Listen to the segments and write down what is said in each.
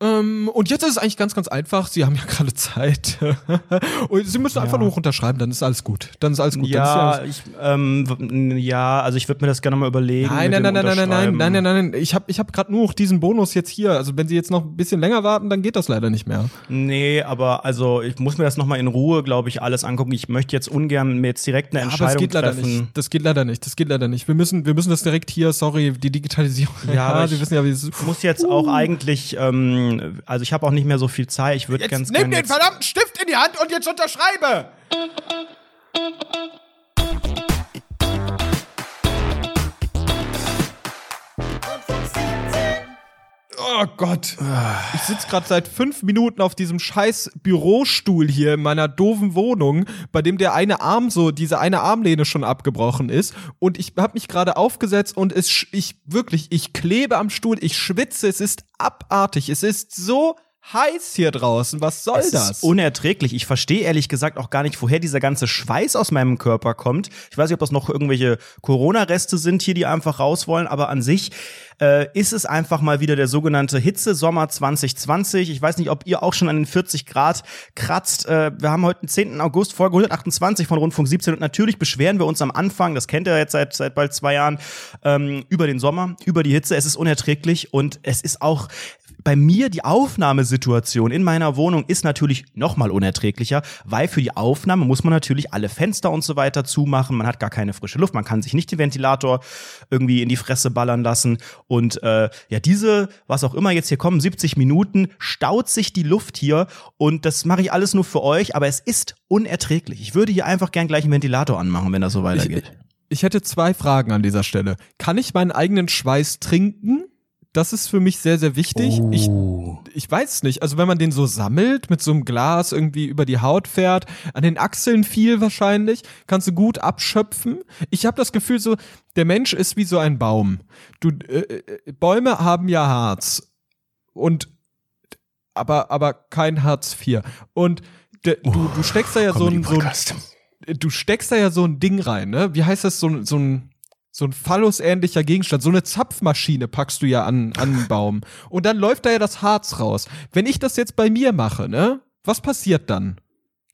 Mm. Ähm, und jetzt ist es eigentlich ganz, ganz einfach. Sie haben ja gerade Zeit. und Sie müssen einfach Ja. nur unterschreiben, dann ist alles gut. Dann ist alles gut. Ja, ist ich, ähm, ja, also ich würde mir das gerne mal überlegen. Nein, nein, nein, nein, nein, nein, nein, nein, nein, nein. Ich habe ich hab gerade nur noch diesen Bonus jetzt hier. Also wenn Sie jetzt noch ein bisschen länger warten, dann geht das leider nicht mehr. Nee, aber also ich muss mir das nochmal in Ruhe, glaube ich, alles angucken. Ich möchte jetzt ungern mir jetzt direkt eine Aber Entscheidung es geht leider treffen. nicht. Das geht leider nicht. Das geht leider nicht. Wir müssen, wir müssen das direkt hier, sorry, die Digitalisierung. Ja, aber Sie wissen ja, wie es Ich muss jetzt auch eigentlich, ähm, also ich habe auch nicht mehr so viel Zeit. Ich würde ganz gerne. jetzt- verdammten Stift in die Hand und jetzt unterschreibe! Oh Gott. Ich sitze gerade seit fünf Minuten auf diesem scheiß Bürostuhl hier in meiner doofen Wohnung, bei dem der eine Arm so, diese eine Armlehne schon abgebrochen ist. Und ich habe mich gerade aufgesetzt und es, ich wirklich, ich klebe am Stuhl, ich schwitze, es ist abartig. Es ist so heiß hier draußen. Was soll Es das? ist unerträglich. Ich verstehe ehrlich gesagt auch gar nicht, woher dieser ganze Schweiß aus meinem Körper kommt. Ich weiß nicht, ob das noch irgendwelche Corona-Reste sind hier, die einfach raus wollen, aber an sich äh, ist es einfach mal wieder der sogenannte Hitzesommer 2020. Ich weiß nicht, ob ihr auch schon an den 40 Grad kratzt. Äh, wir haben heute den 10. August, Folge 128 von Rundfunk 17 und natürlich beschweren wir uns am Anfang, das kennt ihr jetzt seit, seit bald zwei Jahren, ähm, über den Sommer, über die Hitze. Es ist unerträglich und es ist auch bei mir die Aufnahmesituation in meiner Wohnung ist natürlich noch mal unerträglicher, weil für die Aufnahme muss man natürlich alle Fenster und so weiter zumachen. Man hat gar keine frische Luft, man kann sich nicht den Ventilator irgendwie in die Fresse ballern lassen. Und äh, ja, diese, was auch immer jetzt hier kommen, 70 Minuten, staut sich die Luft hier und das mache ich alles nur für euch, aber es ist unerträglich. Ich würde hier einfach gern gleich einen Ventilator anmachen, wenn das so weitergeht. Ich hätte zwei Fragen an dieser Stelle. Kann ich meinen eigenen Schweiß trinken? Das ist für mich sehr, sehr wichtig. Ich, ich weiß es nicht. Also wenn man den so sammelt, mit so einem Glas irgendwie über die Haut fährt, an den Achseln viel wahrscheinlich, kannst du gut abschöpfen. Ich habe das Gefühl so, der Mensch ist wie so ein Baum. Du, äh, äh, Bäume haben ja Harz. Und, aber, aber kein Hartz IV. Und de, du, du steckst da ja so ein, so ein, du steckst da ja so ein Ding rein, ne? Wie heißt das, so, so ein, so ein phallusähnlicher Gegenstand, so eine Zapfmaschine packst du ja an, an den Baum. Und dann läuft da ja das Harz raus. Wenn ich das jetzt bei mir mache, ne? Was passiert dann?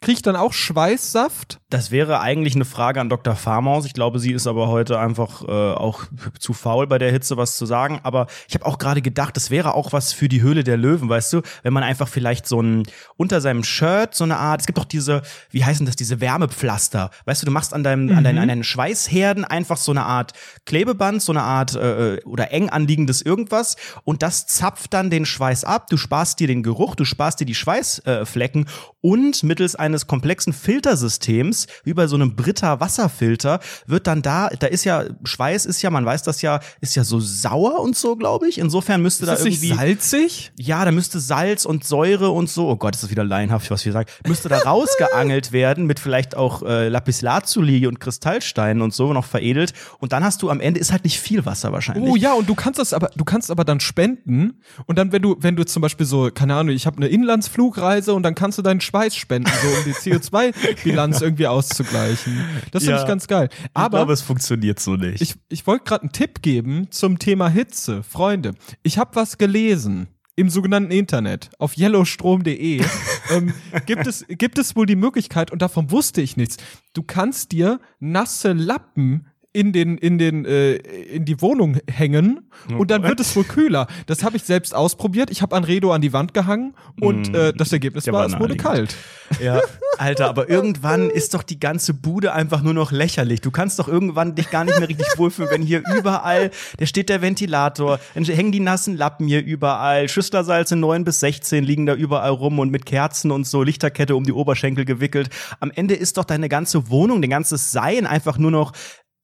Krieg ich dann auch Schweißsaft? Das wäre eigentlich eine Frage an Dr. Farmaus. Ich glaube, sie ist aber heute einfach äh, auch zu faul bei der Hitze was zu sagen. Aber ich habe auch gerade gedacht, das wäre auch was für die Höhle der Löwen, weißt du? Wenn man einfach vielleicht so ein unter seinem Shirt so eine Art, es gibt doch diese, wie heißen das, diese Wärmepflaster. Weißt du, du machst an deinem, an, deinen, an deinen Schweißherden einfach so eine Art Klebeband, so eine Art äh, oder eng anliegendes irgendwas und das zapft dann den Schweiß ab. Du sparst dir den Geruch, du sparst dir die Schweißflecken äh, und mittels eines komplexen Filtersystems, wie bei so einem Brita Wasserfilter, wird dann da, da ist ja, Schweiß ist ja, man weiß das ja, ist ja so sauer und so, glaube ich. Insofern müsste Ist da das nicht irgendwie. salzig? Ja, da müsste Salz und Säure und so, oh Gott, ist das wieder laienhaft, was wir sagen, müsste da rausgeangelt werden mit vielleicht auch äh, Lapislazuli und Kristallsteinen und so noch veredelt. Und dann hast du am Ende ist halt nicht viel Wasser wahrscheinlich. Oh ja, und du kannst das aber, du kannst aber dann spenden und dann, wenn du, wenn du zum Beispiel so, keine Ahnung, ich habe eine Inlandsflugreise und dann kannst du deinen Schweiß spenden, so um die CO2-Bilanz irgendwie auszugleichen. Das finde Ja. ich ganz geil. ich Aber glaube, es funktioniert so nicht. ich, ich wollte gerade einen Tipp geben zum Thema Hitze. Freunde, ich habe was gelesen im sogenannten Internet auf yellowstrom.de ähm, gibt es gibt es wohl die Möglichkeit und davon wusste ich nichts. Du kannst dir nasse Lappen in den in den äh, in die Wohnung hängen und dann wird es wohl kühler. Das habe ich selbst ausprobiert. Ich habe Anredo an die Wand gehangen und äh, das Ergebnis war, war es wurde kalt. Ja, Alter, aber irgendwann ist doch die ganze Bude einfach nur noch lächerlich. Du kannst doch irgendwann dich gar nicht mehr richtig wohlfühlen, wenn hier überall, da steht der Ventilator, dann hängen die nassen Lappen hier überall, Schüsslersalze 9 bis 16 liegen da überall rum und mit Kerzen und so Lichterkette um die Oberschenkel gewickelt. Am Ende ist doch deine ganze Wohnung, dein ganzes Sein einfach nur noch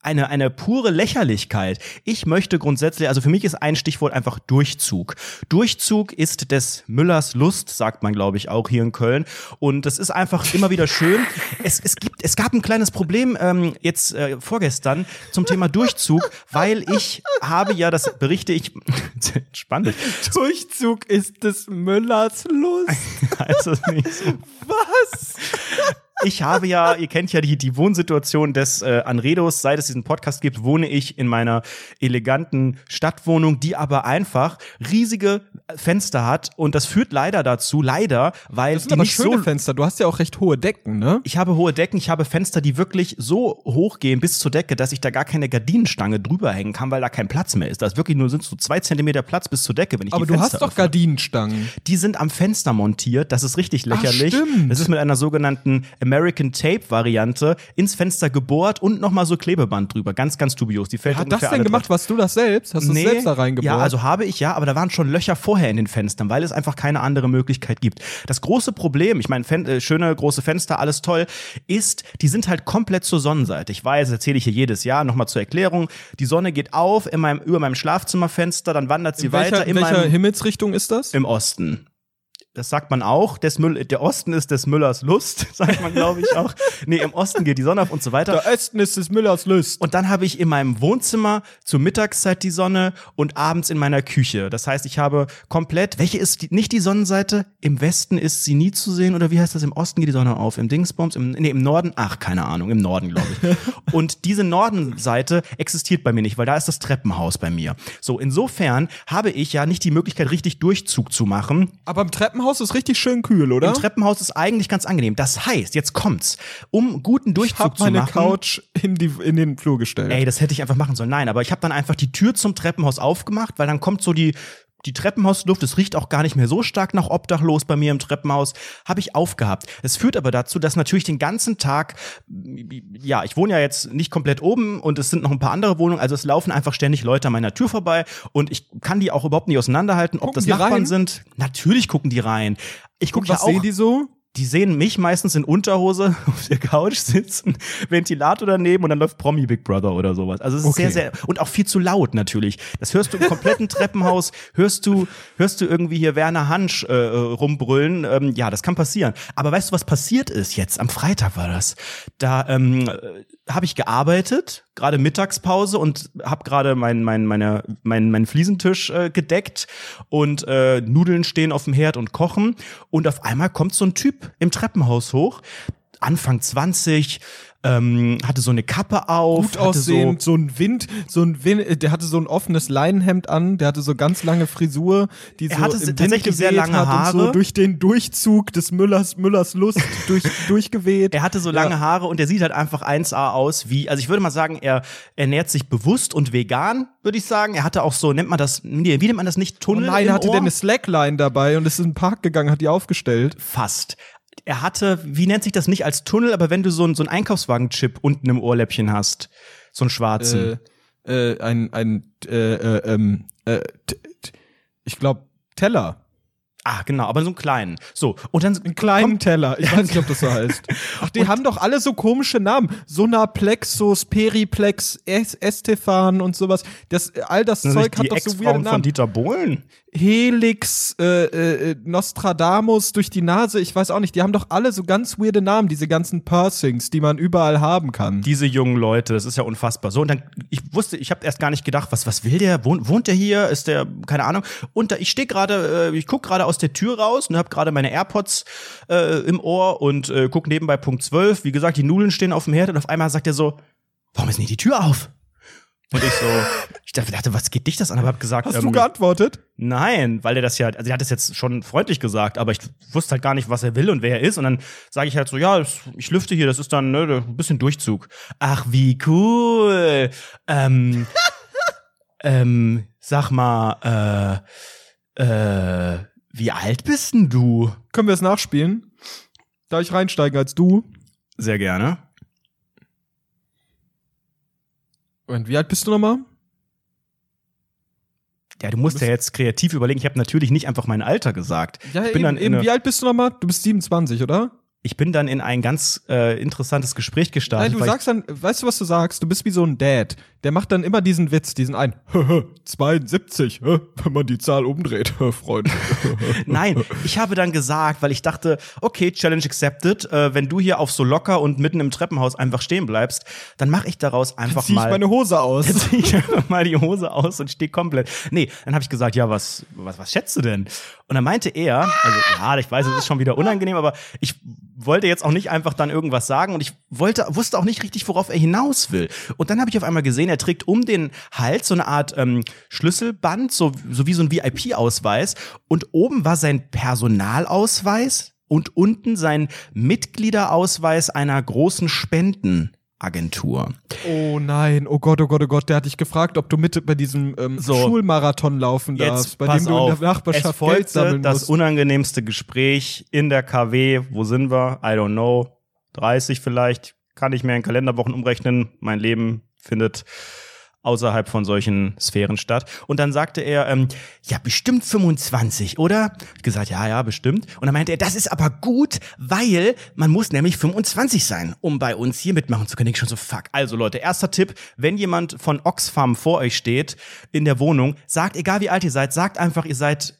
eine, eine pure Lächerlichkeit. Ich möchte grundsätzlich, also für mich ist ein Stichwort einfach Durchzug. Durchzug ist des Müllers Lust, sagt man, glaube ich, auch hier in Köln. Und das ist einfach immer wieder schön. Es, es, gibt, es gab ein kleines Problem ähm, jetzt äh, vorgestern zum Thema Durchzug, weil ich habe ja, das berichte ich, spannend, Durchzug ist des Müllers Lust. also nicht so Was? Ich habe ja, ihr kennt ja die, die Wohnsituation des äh, Anredos, seit es diesen Podcast gibt, wohne ich in meiner eleganten Stadtwohnung, die aber einfach riesige Fenster hat und das führt leider dazu, leider, weil Das sind die aber nicht schöne so Fenster. Du hast ja auch recht hohe Decken, ne? ich habe hohe Decken, ich habe Fenster, die wirklich so hoch gehen bis zur Decke, dass ich da gar keine Gardinenstange drüber hängen kann, weil da kein Platz mehr ist. Da ist wirklich nur sind so zwei Zentimeter Platz bis zur Decke, wenn ich Aber du Fenster hast doch öffne. Gardinenstangen. Die sind am Fenster montiert. Das ist richtig lächerlich. stimmt. das ist mit einer sogenannten American Tape Variante ins Fenster gebohrt und nochmal so Klebeband drüber. Ganz, ganz dubios. Die fällt Hat das denn gemacht? drei- Warst du das selbst? Hast du Nee, es selbst da reingebohrt? Ja, also habe ich ja, aber da waren schon Löcher vorher in den Fenstern, weil es einfach keine andere Möglichkeit gibt. Das große Problem, ich meine, äh, schöne große Fenster, alles toll, ist, die sind halt komplett zur Sonnenseite. Ich weiß, das erzähle ich hier jedes Jahr, nochmal zur Erklärung. Die Sonne geht auf in meinem, über meinem Schlafzimmerfenster, dann wandert sie in weiter in in welcher meinem, Himmelsrichtung ist das? im Osten. Das sagt man auch. Des Müll, der Osten ist des Müllers Lust, sagt man, glaube ich auch. Nee, im Osten geht die Sonne auf und so weiter. Der Osten ist des Müllers Lust. Und dann habe ich in meinem Wohnzimmer zur Mittagszeit die Sonne und abends in meiner Küche. Das heißt, ich habe komplett, welche ist die, nicht die Sonnenseite? Im Westen ist sie nie zu sehen oder wie heißt das? Im Osten geht die Sonne auf, im Dingsbums, im, nee, im Norden, ach, keine Ahnung, im Norden, glaube ich. und diese Nordenseite existiert bei mir nicht, weil da ist das Treppenhaus bei mir. So, insofern habe ich ja nicht die Möglichkeit, richtig Durchzug zu machen. Aber im Treppenhaus ist richtig schön kühl, oder? Im Treppenhaus ist eigentlich ganz angenehm. Das heißt, jetzt kommt's, um guten ich Durchzug habe zu meine machen. Couch in, die, in den Flur gestellt. Ey, das hätte ich einfach machen sollen. Nein, aber ich habe dann einfach die Tür zum Treppenhaus aufgemacht, weil dann kommt so die die Treppenhausluft, es riecht auch gar nicht mehr so stark nach Obdachlos bei mir im Treppenhaus, habe ich aufgehabt. Es führt aber dazu, dass natürlich den ganzen Tag, ja, ich wohne ja jetzt nicht komplett oben und es sind noch ein paar andere Wohnungen, also es laufen einfach ständig Leute an meiner Tür vorbei und ich kann die auch überhaupt nicht auseinanderhalten, ob Gucken das die Nachbarn rein? sind. Natürlich gucken die rein. Ich gucke ja Was auch sehen die so? Die sehen mich meistens in Unterhose auf der Couch sitzen, Ventilator daneben und dann läuft Promi Big Brother oder sowas. Also es ist Okay. sehr, sehr und auch viel zu laut natürlich. Das hörst du im kompletten Treppenhaus, hörst du, hörst du irgendwie hier Werner Hansch äh, rumbrüllen. Ähm, ja, das kann passieren. Aber weißt du, was passiert ist jetzt? Am Freitag war das. Da ähm, äh, habe ich gearbeitet, gerade Mittagspause und habe gerade mein, mein, meine, mein, mein Fliesentisch äh, gedeckt und äh, Nudeln stehen auf dem Herd und kochen. Und auf einmal kommt so ein Typ im Treppenhaus hoch, Anfang 20, ähm, hatte so eine Kappe auf, Gut aussehend, so, ein Wind, so ein Wind, der hatte so ein offenes Leinenhemd an, der hatte so ganz lange Frisur, die Er so hatte im tatsächlich sehr lange und so Haare. durch den Durchzug des Müllers, Müllers Lust durch, durchgeweht. Er hatte so lange Ja. Haare und er sieht halt einfach 1A aus wie, also ich würde mal sagen, er ernährt sich bewusst und vegan, würde ich sagen. Er hatte auch so, nennt man das, nee, wie nennt man das nicht, Oh Tunnel nein, im hatte Ohr? der eine Slackline dabei und ist in den Park gegangen, hat die aufgestellt. Fast. Er hatte, wie nennt sich das nicht als Tunnel, aber wenn du so, ein- so einen Einkaufswagen-Chip unten im Ohrläppchen hast, so einen schwarzen. Äh, äh, ein, ein, äh, äh, ähm, äh, ich glaube, Teller. Ah, genau, aber so einen kleinen. So, und dann Einen kleinen Teller. Ich weiß nicht, ob das so heißt. Ach, die haben doch alle so komische Namen. Sonaplexus, Periplex, Es Estefan und sowas. Das, all das Zeug hat doch so weirde von Namen. Dieter Bohlen. Helix, äh, äh, Nostradamus durch die Nase, ich weiß auch nicht. Die haben doch alle so ganz weirde Namen, diese ganzen Pursings, die man überall haben kann. Diese jungen Leute, das ist ja unfassbar. So, und dann, ich wusste, ich habe erst gar nicht gedacht, was, was will der? Wohnt, wohnt der hier? Ist der, keine Ahnung. Und da, ich stehe gerade, äh, ich guck gerade aus der Tür raus und habe gerade meine AirPods äh, im Ohr und äh, guck nebenbei Punkt 12. Wie gesagt, die Nudeln stehen auf dem Herd und auf einmal sagt er so, warum ist nicht die Tür auf? Und ich so, ich dachte, was geht dich das an? Aber hab gesagt, Hast ähm, du geantwortet? Nein, weil er das ja, also er hat es jetzt schon freundlich gesagt, aber ich wusste halt gar nicht, was er will und wer er ist. Und dann sage ich halt so, ja, ich lüfte hier, das ist dann ne, ein bisschen Durchzug. Ach, wie cool. Ähm, ähm, sag mal, äh, äh, wie alt bist denn du? Können wir es nachspielen? Darf ich reinsteigen als du? Sehr gerne. Und wie alt bist du nochmal? Ja, du musst ja jetzt kreativ überlegen. Ich habe natürlich nicht einfach mein Alter gesagt. Ja, ich bin eben, dann eben. Wie alt bist du nochmal? Du bist 27, oder? Ich bin dann in ein ganz äh, interessantes Gespräch Nein, gestartet. du weil ich- sagst dann, weißt du, was du sagst? Du bist wie so ein Dad. Der macht dann immer diesen Witz, diesen ein, 72, hä? wenn man die Zahl umdreht, Freund. Nein, ich habe dann gesagt, weil ich dachte, okay, Challenge accepted, äh, wenn du hier auf so locker und mitten im Treppenhaus einfach stehen bleibst, dann mache ich daraus einfach Zieh ich mal meine Hose aus. Dann zieh ich einfach mal die Hose aus und stehe komplett. Nee, dann habe ich gesagt, ja, was, was, was schätzt du denn? Und dann meinte er, also ja, ich weiß, es ist schon wieder unangenehm, aber ich wollte jetzt auch nicht einfach dann irgendwas sagen und ich wollte, wusste auch nicht richtig, worauf er hinaus will. Und dann habe ich auf einmal gesehen, er trägt um den Hals so eine Art ähm, Schlüsselband, so, so wie so ein VIP-Ausweis. Und oben war sein Personalausweis und unten sein Mitgliederausweis einer großen Spenden. Agentur. Oh nein, oh Gott, oh Gott, oh Gott, der hat dich gefragt, ob du mit bei diesem ähm, so, Schulmarathon laufen darfst, bei dem du auf. in der Nachbarschaft es folgte Geld sammeln das musst. unangenehmste Gespräch in der KW. Wo sind wir? I don't know. 30 vielleicht. Kann ich mir in Kalenderwochen umrechnen. Mein Leben findet außerhalb von solchen Sphären statt. Und dann sagte er, ähm, ja, bestimmt 25, oder? Ich gesagt, ja, ja, bestimmt. Und dann meinte er, das ist aber gut, weil man muss nämlich 25 sein, um bei uns hier mitmachen zu können. Ich schon so, fuck. Also Leute, erster Tipp, wenn jemand von Oxfam vor euch steht in der Wohnung, sagt, egal wie alt ihr seid, sagt einfach, ihr seid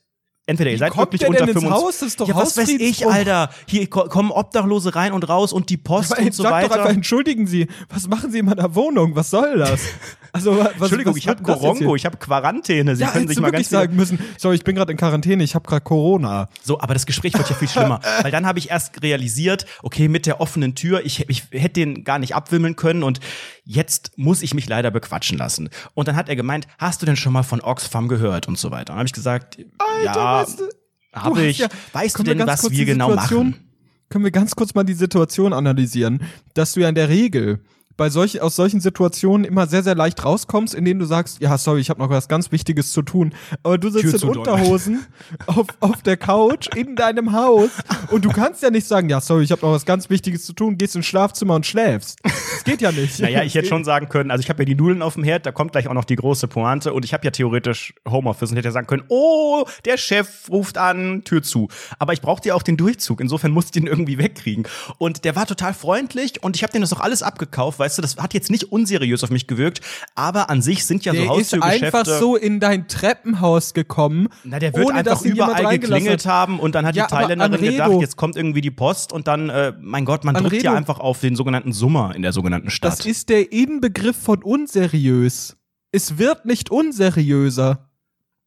Entweder ihr seid kommt wirklich unter denn ins 25. Haus? Das ist doch ja, was weiß ich. Alter. Hier ko- kommen Obdachlose rein und raus und die Post Aber und so sag weiter. doch einfach, entschuldigen Sie, was machen Sie in meiner Wohnung? Was soll das? Also, was, Entschuldigung, was ich habe Korongo, ich habe Quarantäne. Sie Ja, können sich mal ganz sagen müssen, sorry, ich bin gerade in Quarantäne, ich habe gerade Corona. So, aber das Gespräch wird ja viel schlimmer. Weil dann habe ich erst realisiert, okay, mit der offenen Tür, ich, ich hätte den gar nicht abwimmeln können und jetzt muss ich mich leider bequatschen lassen. Und dann hat er gemeint, hast du denn schon mal von Oxfam gehört und so weiter? Und dann habe ich gesagt, ja, weißt du, habe ich. ja- weißt du denn, was wir genau machen? Können wir ganz kurz mal die Situation analysieren, dass du ja in der Regel bei solch, aus solchen Situationen immer sehr, sehr leicht rauskommst, indem du sagst, ja, sorry, ich habe noch was ganz Wichtiges zu tun. Aber du sitzt Tür in. Unterhosen auf, auf der Couch in deinem Haus und du kannst ja nicht sagen, ja, sorry, ich habe noch was ganz Wichtiges zu tun, gehst ins Schlafzimmer und schläfst. Das geht ja nicht. Naja, ich hätte schon sagen können, also ich habe ja die Nudeln auf dem Herd, da kommt gleich auch noch die große Pointe und ich habe ja theoretisch Homeoffice und hätte ja sagen können, oh, der Chef ruft an, Tür zu. Aber ich brauchte ja auch den Durchzug, insofern musste ich den irgendwie wegkriegen. Und der war total freundlich und ich habe den das auch alles abgekauft, weißt du, das hat jetzt nicht unseriös auf mich gewirkt, aber an sich sind ja so Der ist Haustürgeschäfte. einfach so in dein Treppenhaus gekommen, na, der wird ohne einfach überall geklingelt hat. haben und dann hat Ja, die Thailänderin Anredo- gedacht, jetzt kommt irgendwie die Post und dann, äh, mein Gott, man drückt ja Anredo- einfach auf den sogenannten Summer in der sogenannten Stadt. Das ist der Inbegriff von unseriös. Es wird nicht unseriöser.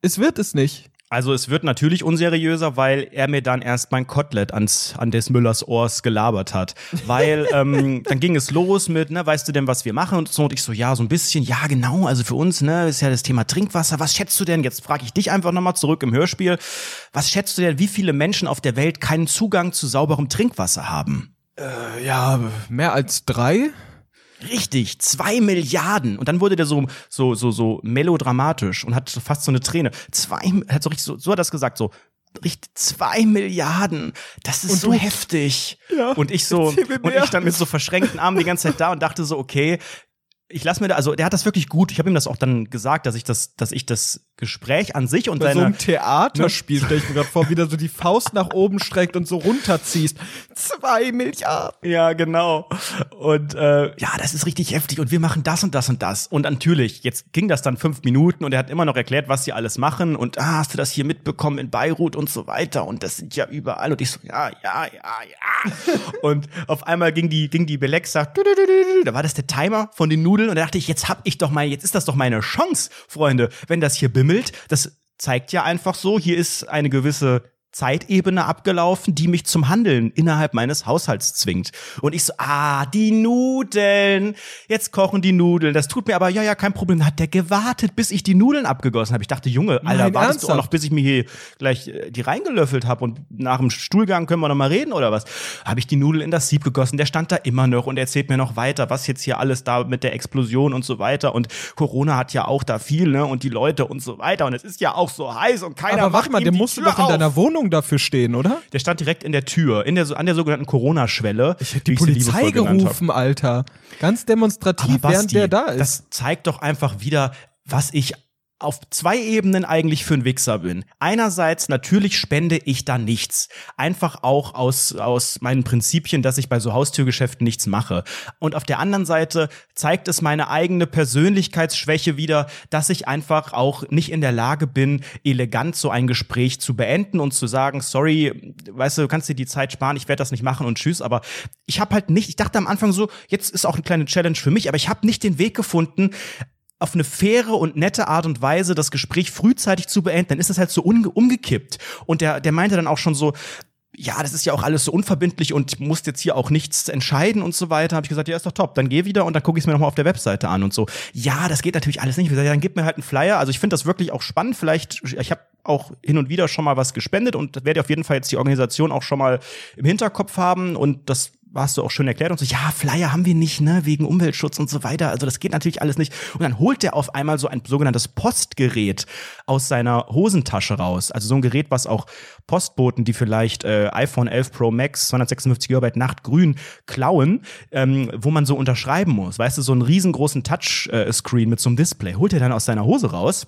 Es wird es nicht. Also es wird natürlich unseriöser, weil er mir dann erst mein Kotelett ans, an des Müllers Ohrs gelabert hat. Weil ähm, dann ging es los mit, ne, weißt du denn, was wir machen und so. Und ich so, ja, so ein bisschen, ja, genau, also für uns, ne, ist ja das Thema Trinkwasser. Was schätzt du denn, jetzt frage ich dich einfach nochmal zurück im Hörspiel, was schätzt du denn, wie viele Menschen auf der Welt keinen Zugang zu sauberem Trinkwasser haben? Ja, mehr als drei? Richtig, zwei Milliarden. Und dann wurde der so, so, so, so melodramatisch und hat fast so eine Träne. Zwei, hat so richtig, so, so hat er das gesagt, so, richtig, zwei Milliarden. Das ist Und so du- heftig. Ja, Und ich so, und ich stand mit so verschränkten Armen die ganze Zeit da und dachte so, okay, ich lass mir da, also der hat das wirklich gut. Ich habe ihm das auch dann gesagt, dass ich das, dass ich das Gespräch an sich und Bei so seine, einem Theaterspiel stelle ich mir gerade vor, wie der so die Faust nach oben streckt und so runterziehst. Zwei Milliarden. Ja, genau. Und äh, ja, das ist richtig heftig. Und wir machen das und das und das. Und natürlich, jetzt ging das dann fünf Minuten und er hat immer noch erklärt, was sie alles machen. Und ah, hast du das hier mitbekommen in Beirut und so weiter. Und das sind ja überall. Und ich so, ja, ja, ja, ja. und auf einmal ging die, ging die Belexa, da war das der Timer von den Nudeln. Und da dachte ich, jetzt hab ich doch mal, jetzt ist das doch meine Chance, Freunde. Wenn das hier bimmelt, das zeigt ja einfach so, hier ist eine gewisse Zeitebene abgelaufen, die mich zum Handeln innerhalb meines Haushalts zwingt. Und ich so, ah, die Nudeln. Jetzt kochen die Nudeln. Das tut mir aber, ja, ja, kein Problem. Da hat der gewartet, bis ich die Nudeln abgegossen habe. Ich dachte, Junge, Alter, Nein, wartest du auch ernsthaft? noch, bis ich mir hier gleich äh, die reingelöffelt habe und nach dem Stuhlgang können wir noch mal reden oder was? Habe ich die Nudeln in das Sieb gegossen. Der stand da immer noch und erzählt mir noch weiter, was jetzt hier alles da mit der Explosion und so weiter. Und Corona hat ja auch da viel, ne? Und die Leute und so weiter. Und es ist ja auch so heiß und keiner Aber warte macht mal, ihm der die musste Tür doch in auf. deiner Wohnung dafür stehen, oder? Der stand direkt in der Tür, in der, an der sogenannten Corona-Schwelle. Ich hätte die Polizei gerufen, Alter. Ganz demonstrativ, Aber während Basti, der da ist. Das zeigt doch einfach wieder, was ich auf zwei Ebenen eigentlich für ein Wichser bin. Einerseits natürlich spende ich da nichts. Einfach auch aus, aus meinen Prinzipien, dass ich bei so Haustürgeschäften nichts mache. Und auf der anderen Seite zeigt es meine eigene Persönlichkeitsschwäche wieder, dass ich einfach auch nicht in der Lage bin, elegant so ein Gespräch zu beenden und zu sagen, sorry, weißt du, du kannst dir die Zeit sparen, ich werde das nicht machen und tschüss. Aber ich habe halt nicht, ich dachte am Anfang so, jetzt ist auch eine kleine Challenge für mich, aber ich habe nicht den Weg gefunden, auf eine faire und nette Art und Weise das Gespräch frühzeitig zu beenden, dann ist das halt so umge umgekippt. Und der, der meinte dann auch schon so, ja, das ist ja auch alles so unverbindlich und musst jetzt hier auch nichts entscheiden und so weiter. Habe ich gesagt, ja, ist doch top. Dann geh wieder und dann gucke ich es mir nochmal auf der Webseite an und so. Ja, das geht natürlich alles nicht. Ich gesagt, ja, dann gib mir halt einen Flyer. Also ich finde das wirklich auch spannend. Vielleicht, ich habe auch hin und wieder schon mal was gespendet und werde auf jeden Fall jetzt die Organisation auch schon mal im Hinterkopf haben und das hast du auch schön erklärt und so, ja, Flyer haben wir nicht, ne, wegen Umweltschutz und so weiter. Also das geht natürlich alles nicht. Und dann holt der auf einmal so ein sogenanntes Postgerät aus seiner Hosentasche raus. Also so ein Gerät, was auch Postboten, die vielleicht äh, iPhone 11 Pro Max 256 GB Nachtgrün klauen, ähm, wo man so unterschreiben muss. Weißt du, so einen riesengroßen Touchscreen mit so einem Display. Holt er dann aus seiner Hose raus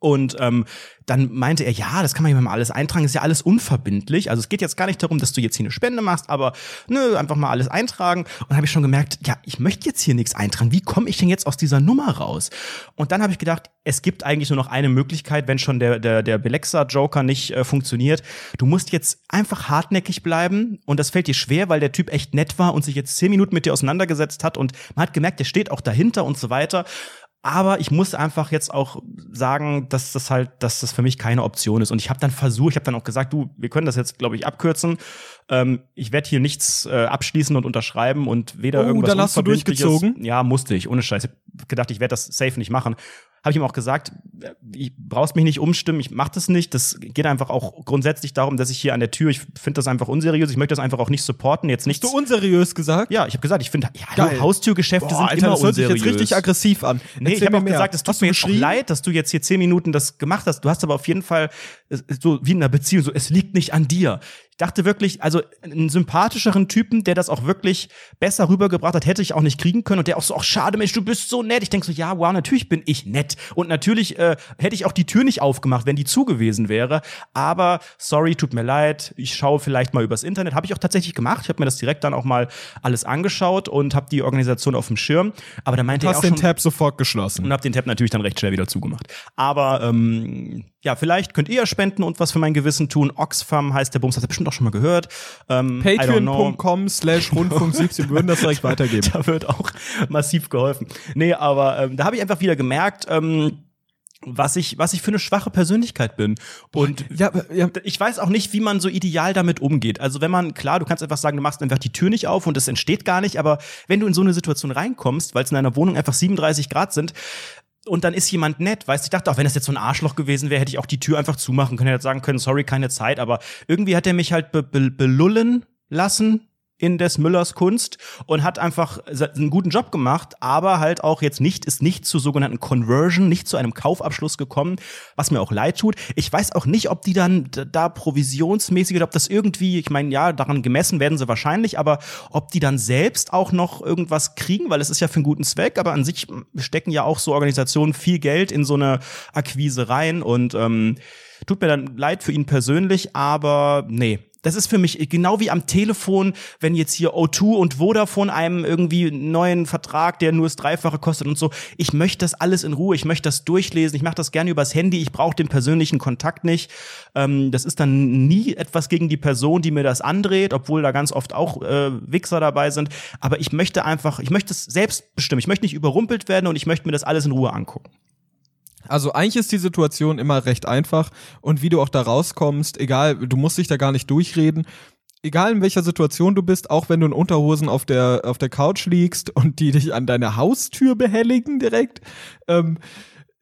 und ähm, dann meinte er, ja, das kann man ja mal alles eintragen, ist ja alles unverbindlich. Also es geht jetzt gar nicht darum, dass du jetzt hier eine Spende machst, aber nö, einfach mal alles eintragen. Und habe ich schon gemerkt, ja, ich möchte jetzt hier nichts eintragen. Wie komme ich denn jetzt aus dieser Nummer raus? Und dann habe ich gedacht, es gibt eigentlich nur noch eine Möglichkeit, wenn schon der, der, der Belexa-Joker nicht äh, funktioniert. Du musst jetzt einfach hartnäckig bleiben und das fällt dir schwer, weil der Typ echt nett war und sich jetzt zehn Minuten mit dir auseinandergesetzt hat und man hat gemerkt, der steht auch dahinter und so weiter. Aber ich muss einfach jetzt auch sagen, dass das halt, dass das für mich keine Option ist. Und ich habe dann versucht, ich habe dann auch gesagt, du, wir können das jetzt, glaube ich, abkürzen. Ähm, ich werde hier nichts äh, abschließen und unterschreiben und weder Oh, irgendwas dann hast du durchgezogen? Ja, musste ich, ohne Scheiß. Ich hab gedacht, ich werde das safe nicht machen. Habe ich ihm auch gesagt, äh, ich brauchst mich nicht umstimmen, ich mache das nicht. Das geht einfach auch grundsätzlich darum, dass ich hier an der Tür, ich finde das einfach unseriös, ich möchte das einfach auch nicht supporten. Jetzt nichts. Hast du unseriös gesagt? ja, ich habe gesagt, ich finde, ja, Haustürgeschäfte Boah, sind Alter, immer das hört sich unseriös. jetzt richtig aggressiv an. Nee, ich habe mir auch mehr. gesagt, es tut Hast mir jetzt geschrien? leid, dass du jetzt hier zehn Minuten das gemacht hast. Du hast aber auf jeden Fall so wie in einer Beziehung, so es liegt nicht an dir. Ich dachte wirklich, also einen sympathischeren Typen, der das auch wirklich besser rübergebracht hat, hätte ich auch nicht kriegen können und der auch so, ach schade Mensch, du bist so nett. Ich denke so, ja, wow, natürlich bin ich nett und natürlich äh, hätte ich auch die Tür nicht aufgemacht, wenn die zu gewesen wäre. Aber sorry, tut mir leid. Ich schaue vielleicht mal übers Internet. Habe ich auch tatsächlich gemacht. Ich habe mir das direkt dann auch mal alles angeschaut und habe die Organisation auf dem Schirm. Aber da meinte er Hast auch den schon, Tab sofort geschlossen. und habe den Tab natürlich dann recht schnell wieder zugemacht. Aber ähm, ja, vielleicht könnt ihr ja spenden und was für mein Gewissen tun. Oxfam heißt der Bums, hast du bestimmt auch schon mal gehört. Ähm. Patreon.com slash Rundfunk 17 würden das direkt weitergeben. Da wird auch massiv geholfen. Nee, aber ähm, da habe ich einfach wieder gemerkt, ähm, was ich, was ich für eine schwache Persönlichkeit bin. Und Ja, ja, ich weiß auch nicht, wie man so ideal damit umgeht. Also wenn man, klar, du kannst einfach sagen, du machst einfach die Tür nicht auf und es entsteht gar nicht, aber wenn du in so eine Situation reinkommst, weil es in einer Wohnung einfach 37 Grad sind, und dann ist jemand nett, weißt du, ich dachte auch, wenn das jetzt so ein Arschloch gewesen wäre, hätte ich auch die Tür einfach zumachen können, hätte sagen können, sorry, keine Zeit, aber irgendwie hat er mich halt be be belullen lassen in des Müllers Kunst und hat einfach einen guten Job gemacht, aber halt auch jetzt nicht, ist nicht zu sogenannten Conversion, nicht zu einem Kaufabschluss gekommen, was mir auch leid tut. Ich weiß auch nicht, ob die dann da provisionsmäßig oder ob das irgendwie, ich meine, ja, daran gemessen werden sie wahrscheinlich, aber ob die dann selbst auch noch irgendwas kriegen, weil es ist ja für einen guten Zweck, aber an sich stecken ja auch so Organisationen viel Geld in so eine Akquise rein und ähm, tut mir dann leid für ihn persönlich, aber nee, das ist für mich genau wie am Telefon, wenn jetzt hier O2 und Vodafone einem irgendwie einen neuen Vertrag, der nur das Dreifache kostet und so. Ich möchte das alles in Ruhe, ich möchte das durchlesen, ich mache das gerne übers Handy, ich brauche den persönlichen Kontakt nicht. Ähm, das ist dann nie etwas gegen die Person, die mir das andreht, obwohl da ganz oft auch äh, Wichser dabei sind. Aber ich möchte einfach, ich möchte es selbst bestimmen. Ich möchte nicht überrumpelt werden und ich möchte mir das alles in Ruhe angucken. Also eigentlich ist die Situation immer recht einfach und wie du auch da rauskommst, egal, du musst dich da gar nicht durchreden. Egal in welcher Situation du bist, auch wenn du in Unterhosen auf der, auf der Couch liegst und die dich an deine Haustür behelligen direkt, ähm,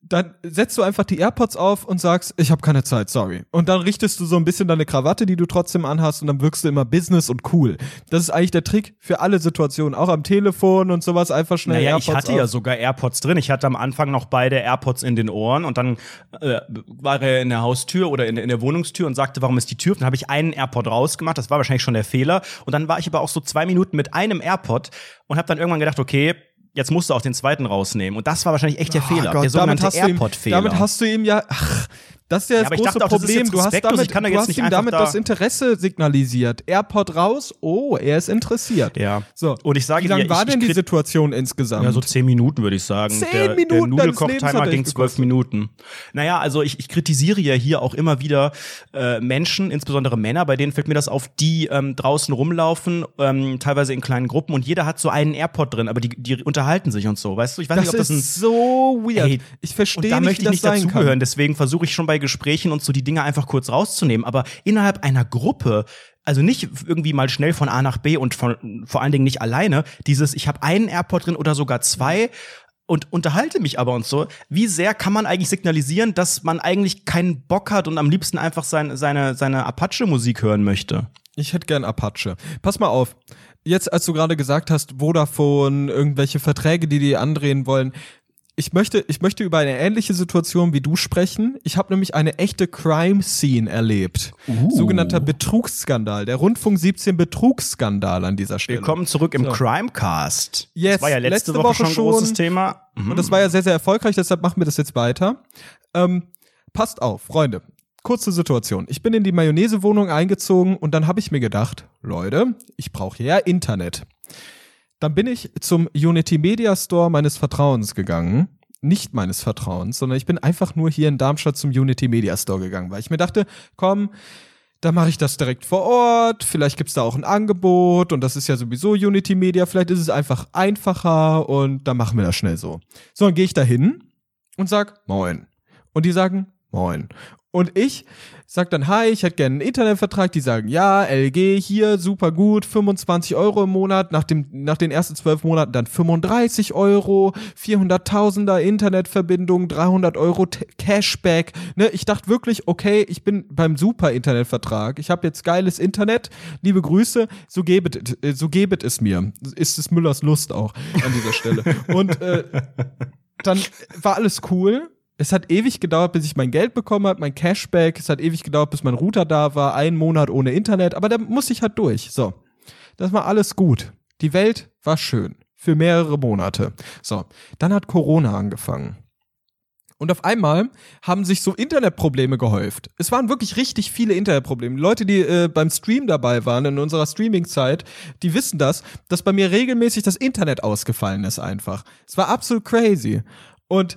dann setzt du einfach die AirPods auf und sagst, ich habe keine Zeit, sorry. Und dann richtest du so ein bisschen deine Krawatte, die du trotzdem anhast und dann wirkst du immer Business und cool. Das ist eigentlich der Trick für alle Situationen, auch am Telefon und sowas, einfach schnell Naja, AirPods ich hatte auf. ja sogar AirPods drin. Ich hatte am Anfang noch beide AirPods in den Ohren und dann äh, war er in der Haustür oder in, in der Wohnungstür und sagte, warum ist die Tür? Dann habe ich einen AirPod rausgemacht. Das war wahrscheinlich schon der Fehler. Und dann war ich aber auch so zwei Minuten mit einem AirPod und habe dann irgendwann gedacht, okay, jetzt musst du auch den zweiten rausnehmen. Und das war wahrscheinlich echt der Ah Fehler, Gott, der sogenannte AirPod-Fehler. Damit hast du ihm ja, ach, das ist ja das Ja, ich große auch, das Problem. jetzt Du hast damit, du hast ihm damit da- das Interesse signalisiert. AirPod raus, oh, er ist interessiert. Ja. So. Und ich sage Wie lange dir, war ich- denn die Situation insgesamt? Ja, so zehn Minuten würde ich sagen. Zehn der, Minuten der Nudelkochtimer er ging zwölf. Minuten. Naja, also ich, ich kritisiere ja hier auch immer wieder äh, Menschen, insbesondere Männer, bei denen fällt mir das auf, die ähm, draußen rumlaufen, ähm, teilweise in kleinen Gruppen und jeder hat so einen AirPod drin, aber die, die unterhalten sich und so, weißt du? Ich weiß das nicht, ob das ein ist so weird. Ey, ich verstehe und da nicht, möchte wie ich nicht das sein dazugehören. kann. Deswegen versuche ich schon bei bei Gesprächen und so die Dinge einfach kurz rauszunehmen. Aber innerhalb einer Gruppe also nicht irgendwie mal schnell von A nach B und von, vor allen Dingen nicht alleine. Dieses, ich habe einen AirPod drin oder sogar zwei und unterhalte mich aber und so. Wie sehr kann man eigentlich signalisieren, dass man eigentlich keinen Bock hat und am liebsten einfach sein, seine, seine Apache-Musik hören möchte? Ich hätte gern Apache. Pass mal auf. Jetzt, als du gerade gesagt hast, Vodafone, irgendwelche Verträge, die die andrehen wollen, ich möchte, ich möchte über eine ähnliche Situation wie du sprechen. Ich habe nämlich eine echte Crime Scene erlebt. Uh. Sogenannter Betrugsskandal. Der Rundfunk 17 Betrugsskandal an dieser Stelle. Willkommen zurück im so. Crimecast. Yes, das war ja letzte, letzte Woche, Woche, schon ein großes Thema. Mhm. Und das war ja sehr, sehr erfolgreich, deshalb machen wir das jetzt weiter. Ähm, passt auf, Freunde. Kurze Situation. Ich bin in die Mayonnaise-Wohnung eingezogen und dann habe ich mir gedacht, Leute, ich brauche ja Internet. Dann bin ich zum Unity Media Store meines Vertrauens gegangen. Nicht meines Vertrauens, sondern ich bin einfach nur hier in Darmstadt zum Unity Media Store gegangen, weil ich mir dachte, komm, da mache ich das direkt vor Ort, vielleicht gibt's da auch ein Angebot und das ist ja sowieso Unity Media, vielleicht ist es einfach einfacher und dann machen wir das schnell so. So, dann gehe ich da hin und sag Moin. Und die sagen Moin. Und ich sag dann, hi, ich hätte gerne einen Internetvertrag. Die sagen, ja, LG hier, super gut, 25 Euro im Monat, nach, dem, nach den ersten zwölf Monaten dann 35 Euro, 400.000er Internetverbindung, 300 Euro T Cashback. Ne, ich dachte wirklich, okay, ich bin beim super Internetvertrag. Ich habe jetzt geiles Internet, liebe Grüße, so gebet, äh, so gebet es mir. Ist es Müllers Lust auch an dieser Stelle. Und äh, dann war alles cool es hat ewig gedauert, bis ich mein Geld bekommen habe, mein Cashback. Es hat ewig gedauert, bis mein Router da war. Ein Monat ohne Internet. Aber da muss ich halt durch. So. Das war alles gut. Die Welt war schön. Für mehrere Monate. So. Dann hat Corona angefangen. Und auf einmal haben sich so Internetprobleme gehäuft. Es waren wirklich richtig viele Internetprobleme. Leute, die äh, beim Stream dabei waren in unserer Streaming-Zeit, die wissen das, dass bei mir regelmäßig das Internet ausgefallen ist einfach. Es war absolut crazy. Und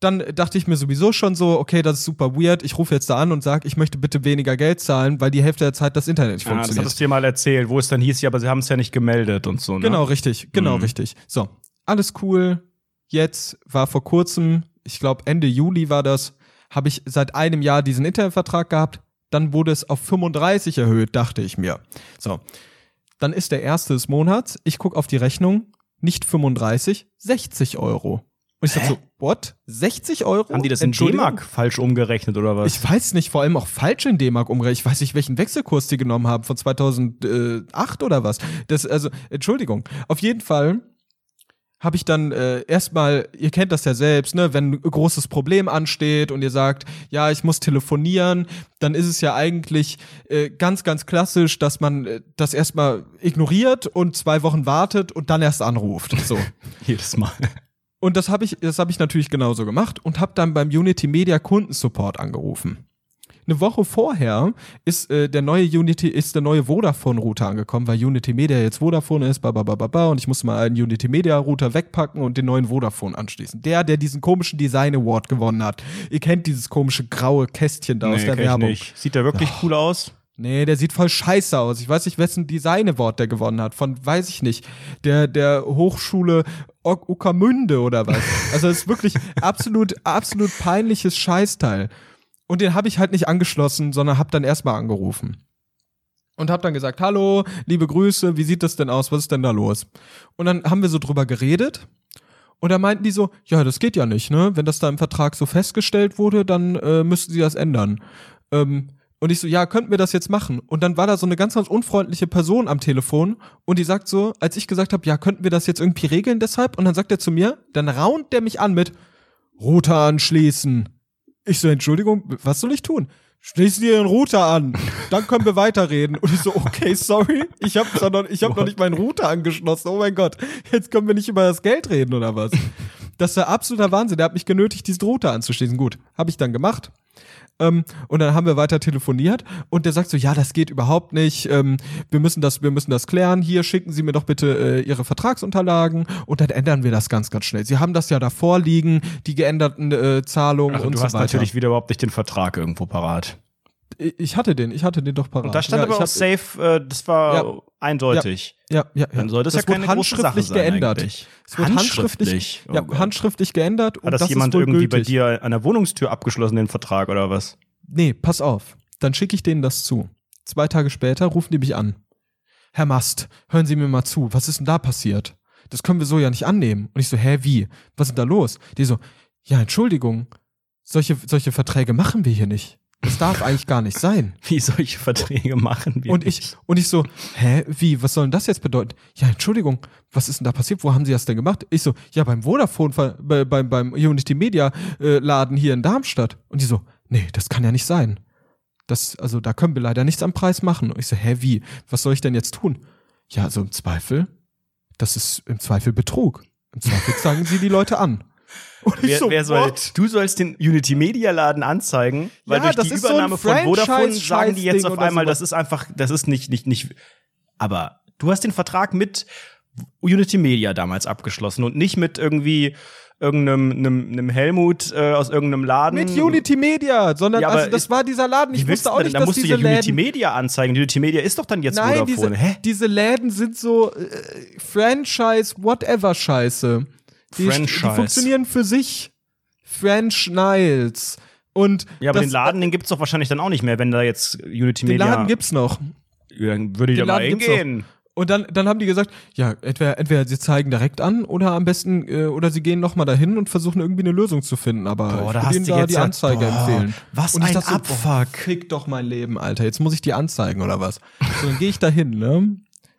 dann dachte ich mir sowieso schon so, okay, das ist super weird. Ich rufe jetzt da an und sage, ich möchte bitte weniger Geld zahlen, weil die Hälfte der Zeit das Internet nicht ja, funktioniert. Das hattest du dir mal erzählt, wo es dann hieß, ja, aber sie haben es ja nicht gemeldet und so. Ne? Genau, richtig, genau, mhm. richtig. So, alles cool. Jetzt war vor kurzem, ich glaube Ende Juli war das, habe ich seit einem Jahr diesen Internetvertrag gehabt. Dann wurde es auf 35 erhöht, dachte ich mir. So, dann ist der erste des Monats. Ich gucke auf die Rechnung, nicht 35, 60 Euro. Und ich dachte so, what? 60 Euro? Haben die das in D-Mark falsch umgerechnet oder was? Ich weiß nicht, vor allem auch falsch in D-Mark umgerechnet. Ich weiß nicht, welchen Wechselkurs die genommen haben, von 2008 oder was. Das, also, Entschuldigung. Auf jeden Fall habe ich dann äh, erstmal, ihr kennt das ja selbst, ne, wenn ein großes Problem ansteht und ihr sagt, ja, ich muss telefonieren, dann ist es ja eigentlich äh, ganz, ganz klassisch, dass man äh, das erstmal ignoriert und zwei Wochen wartet und dann erst anruft. So. Jedes Mal. Und das habe ich, das habe ich natürlich genauso gemacht und habe dann beim Unity Media Kundensupport angerufen. Eine Woche vorher ist äh, der neue Unity, ist der neue Vodafone-Router angekommen, weil Unity Media jetzt Vodafone ist, ba, und ich musste mal einen Unity Media-Router wegpacken und den neuen Vodafone anschließen. Der, der diesen komischen Design Award gewonnen hat. Ihr kennt dieses komische graue Kästchen da nee, aus der Werbung. Sieht der wirklich oh. cool aus? Nee, der sieht voll scheiße aus. Ich weiß nicht, wessen Design Award der gewonnen hat. Von, weiß ich nicht, der, der Hochschule Uckermünde oder was. Also es ist wirklich absolut, absolut peinliches Scheißteil. Und den habe ich halt nicht angeschlossen, sondern habe dann erstmal angerufen. Und habe dann gesagt, hallo, liebe Grüße, wie sieht das denn aus? Was ist denn da los? Und dann haben wir so drüber geredet. Und da meinten die so, ja, das geht ja nicht, ne? Wenn das da im Vertrag so festgestellt wurde, dann äh, müssten sie das ändern. Ähm, und ich so, ja, könnten wir das jetzt machen? Und dann war da so eine ganz, ganz unfreundliche Person am Telefon und die sagt so, als ich gesagt habe, ja, könnten wir das jetzt irgendwie regeln deshalb? Und dann sagt er zu mir, dann raunt der mich an mit Router anschließen. Ich so, Entschuldigung, was soll ich tun? Schließen dir den Router an, dann können wir weiterreden. Und ich so, okay, sorry, ich habe noch, ich hab noch nicht meinen Router angeschlossen. Oh mein Gott, jetzt können wir nicht über das Geld reden oder was? Das war absoluter Wahnsinn. Der hat mich genötigt, diesen Router anzuschließen. Gut, habe ich dann gemacht. Ähm, und dann haben wir weiter telefoniert und der sagt so, ja, das geht überhaupt nicht. Ähm, wir müssen das, wir müssen das klären. Hier schicken Sie mir doch bitte äh, Ihre Vertragsunterlagen und dann ändern wir das ganz, ganz schnell. Sie haben das ja davor liegen, die geänderten äh, Zahlungen also, und so weiter. Du hast natürlich wieder überhaupt nicht den Vertrag irgendwo parat. Ich hatte den, ich hatte den doch parat. Und da stand ja, aber auch safe, äh, das war ja. eindeutig. Ja, ja, ja. Dann sollte es das ja keine wurde große handschriftlich Sache geändert. eigentlich. Es wurde handschriftlich, Handschriftlich? Oh ja, handschriftlich geändert. Hat das, das jemand irgendwie bei gültig. dir an der Wohnungstür abgeschlossen, den Vertrag oder was? Nee, pass auf. Dann schicke ich denen das zu. Zwei Tage später rufen die mich an. Herr Mast, hören Sie mir mal zu. Was ist denn da passiert? Das können wir so ja nicht annehmen. Und ich so, hä, wie? Was ist denn da los? Die so, ja, Entschuldigung. Solche, solche Verträge machen wir hier nicht. Das darf eigentlich gar nicht sein. Wie solche Verträge machen wir Und ich, und ich so, hä, wie, was soll denn das jetzt bedeuten? Ja, Entschuldigung, was ist denn da passiert? Wo haben Sie das denn gemacht? Ich so, ja, beim Vodafone, bei, beim, beim Unity Media äh, Laden hier in Darmstadt. Und die so, nee, das kann ja nicht sein. Das, also da können wir leider nichts am Preis machen. Und ich so, hä, wie? Was soll ich denn jetzt tun? Ja, also im Zweifel, das ist im Zweifel Betrug. Im Zweifel zeigen Sie die Leute an. Wer, so, wer soll, du sollst den Unity Media Laden anzeigen, weil Ja, durch das die ist so Übernahme von Vodafone sagen die jetzt auf einmal, sowas. das ist einfach, das ist nicht, nicht, nicht. Aber du hast den Vertrag mit Unity Media damals abgeschlossen und nicht mit irgendwie irgendeinem einem, einem Helmut äh, aus irgendeinem Laden. Mit Unity Media, sondern Ja, also das war dieser Laden. Ich wusste auch nicht, Da dass musst du diese ja Unity Läden Media anzeigen. Unity Media ist doch dann jetzt Nein, Vodafone. diese, Hä? diese Läden sind so äh, Franchise, whatever Scheiße. Die, Franchise. die funktionieren für sich. French Niles. Und Ja, aber das, den Laden, den gibt's doch wahrscheinlich dann auch nicht mehr, wenn da jetzt Unity den Media. Laden gibt's noch. Ja, dann würde ich Den gibt's hingehen. Und dann, dann haben die gesagt, ja, entweder, entweder sie zeigen direkt an oder am besten, äh, oder sie gehen nochmal dahin und versuchen irgendwie eine Lösung zu finden. Aber Boah, ich da würde ihnen da jetzt die Anzeige boah, empfehlen. was und ich ein dachte so, Abfuck. boah, krieg doch mein Leben, Alter. Jetzt muss ich die anzeigen oder was? So, dann gehe ich dahin, ne?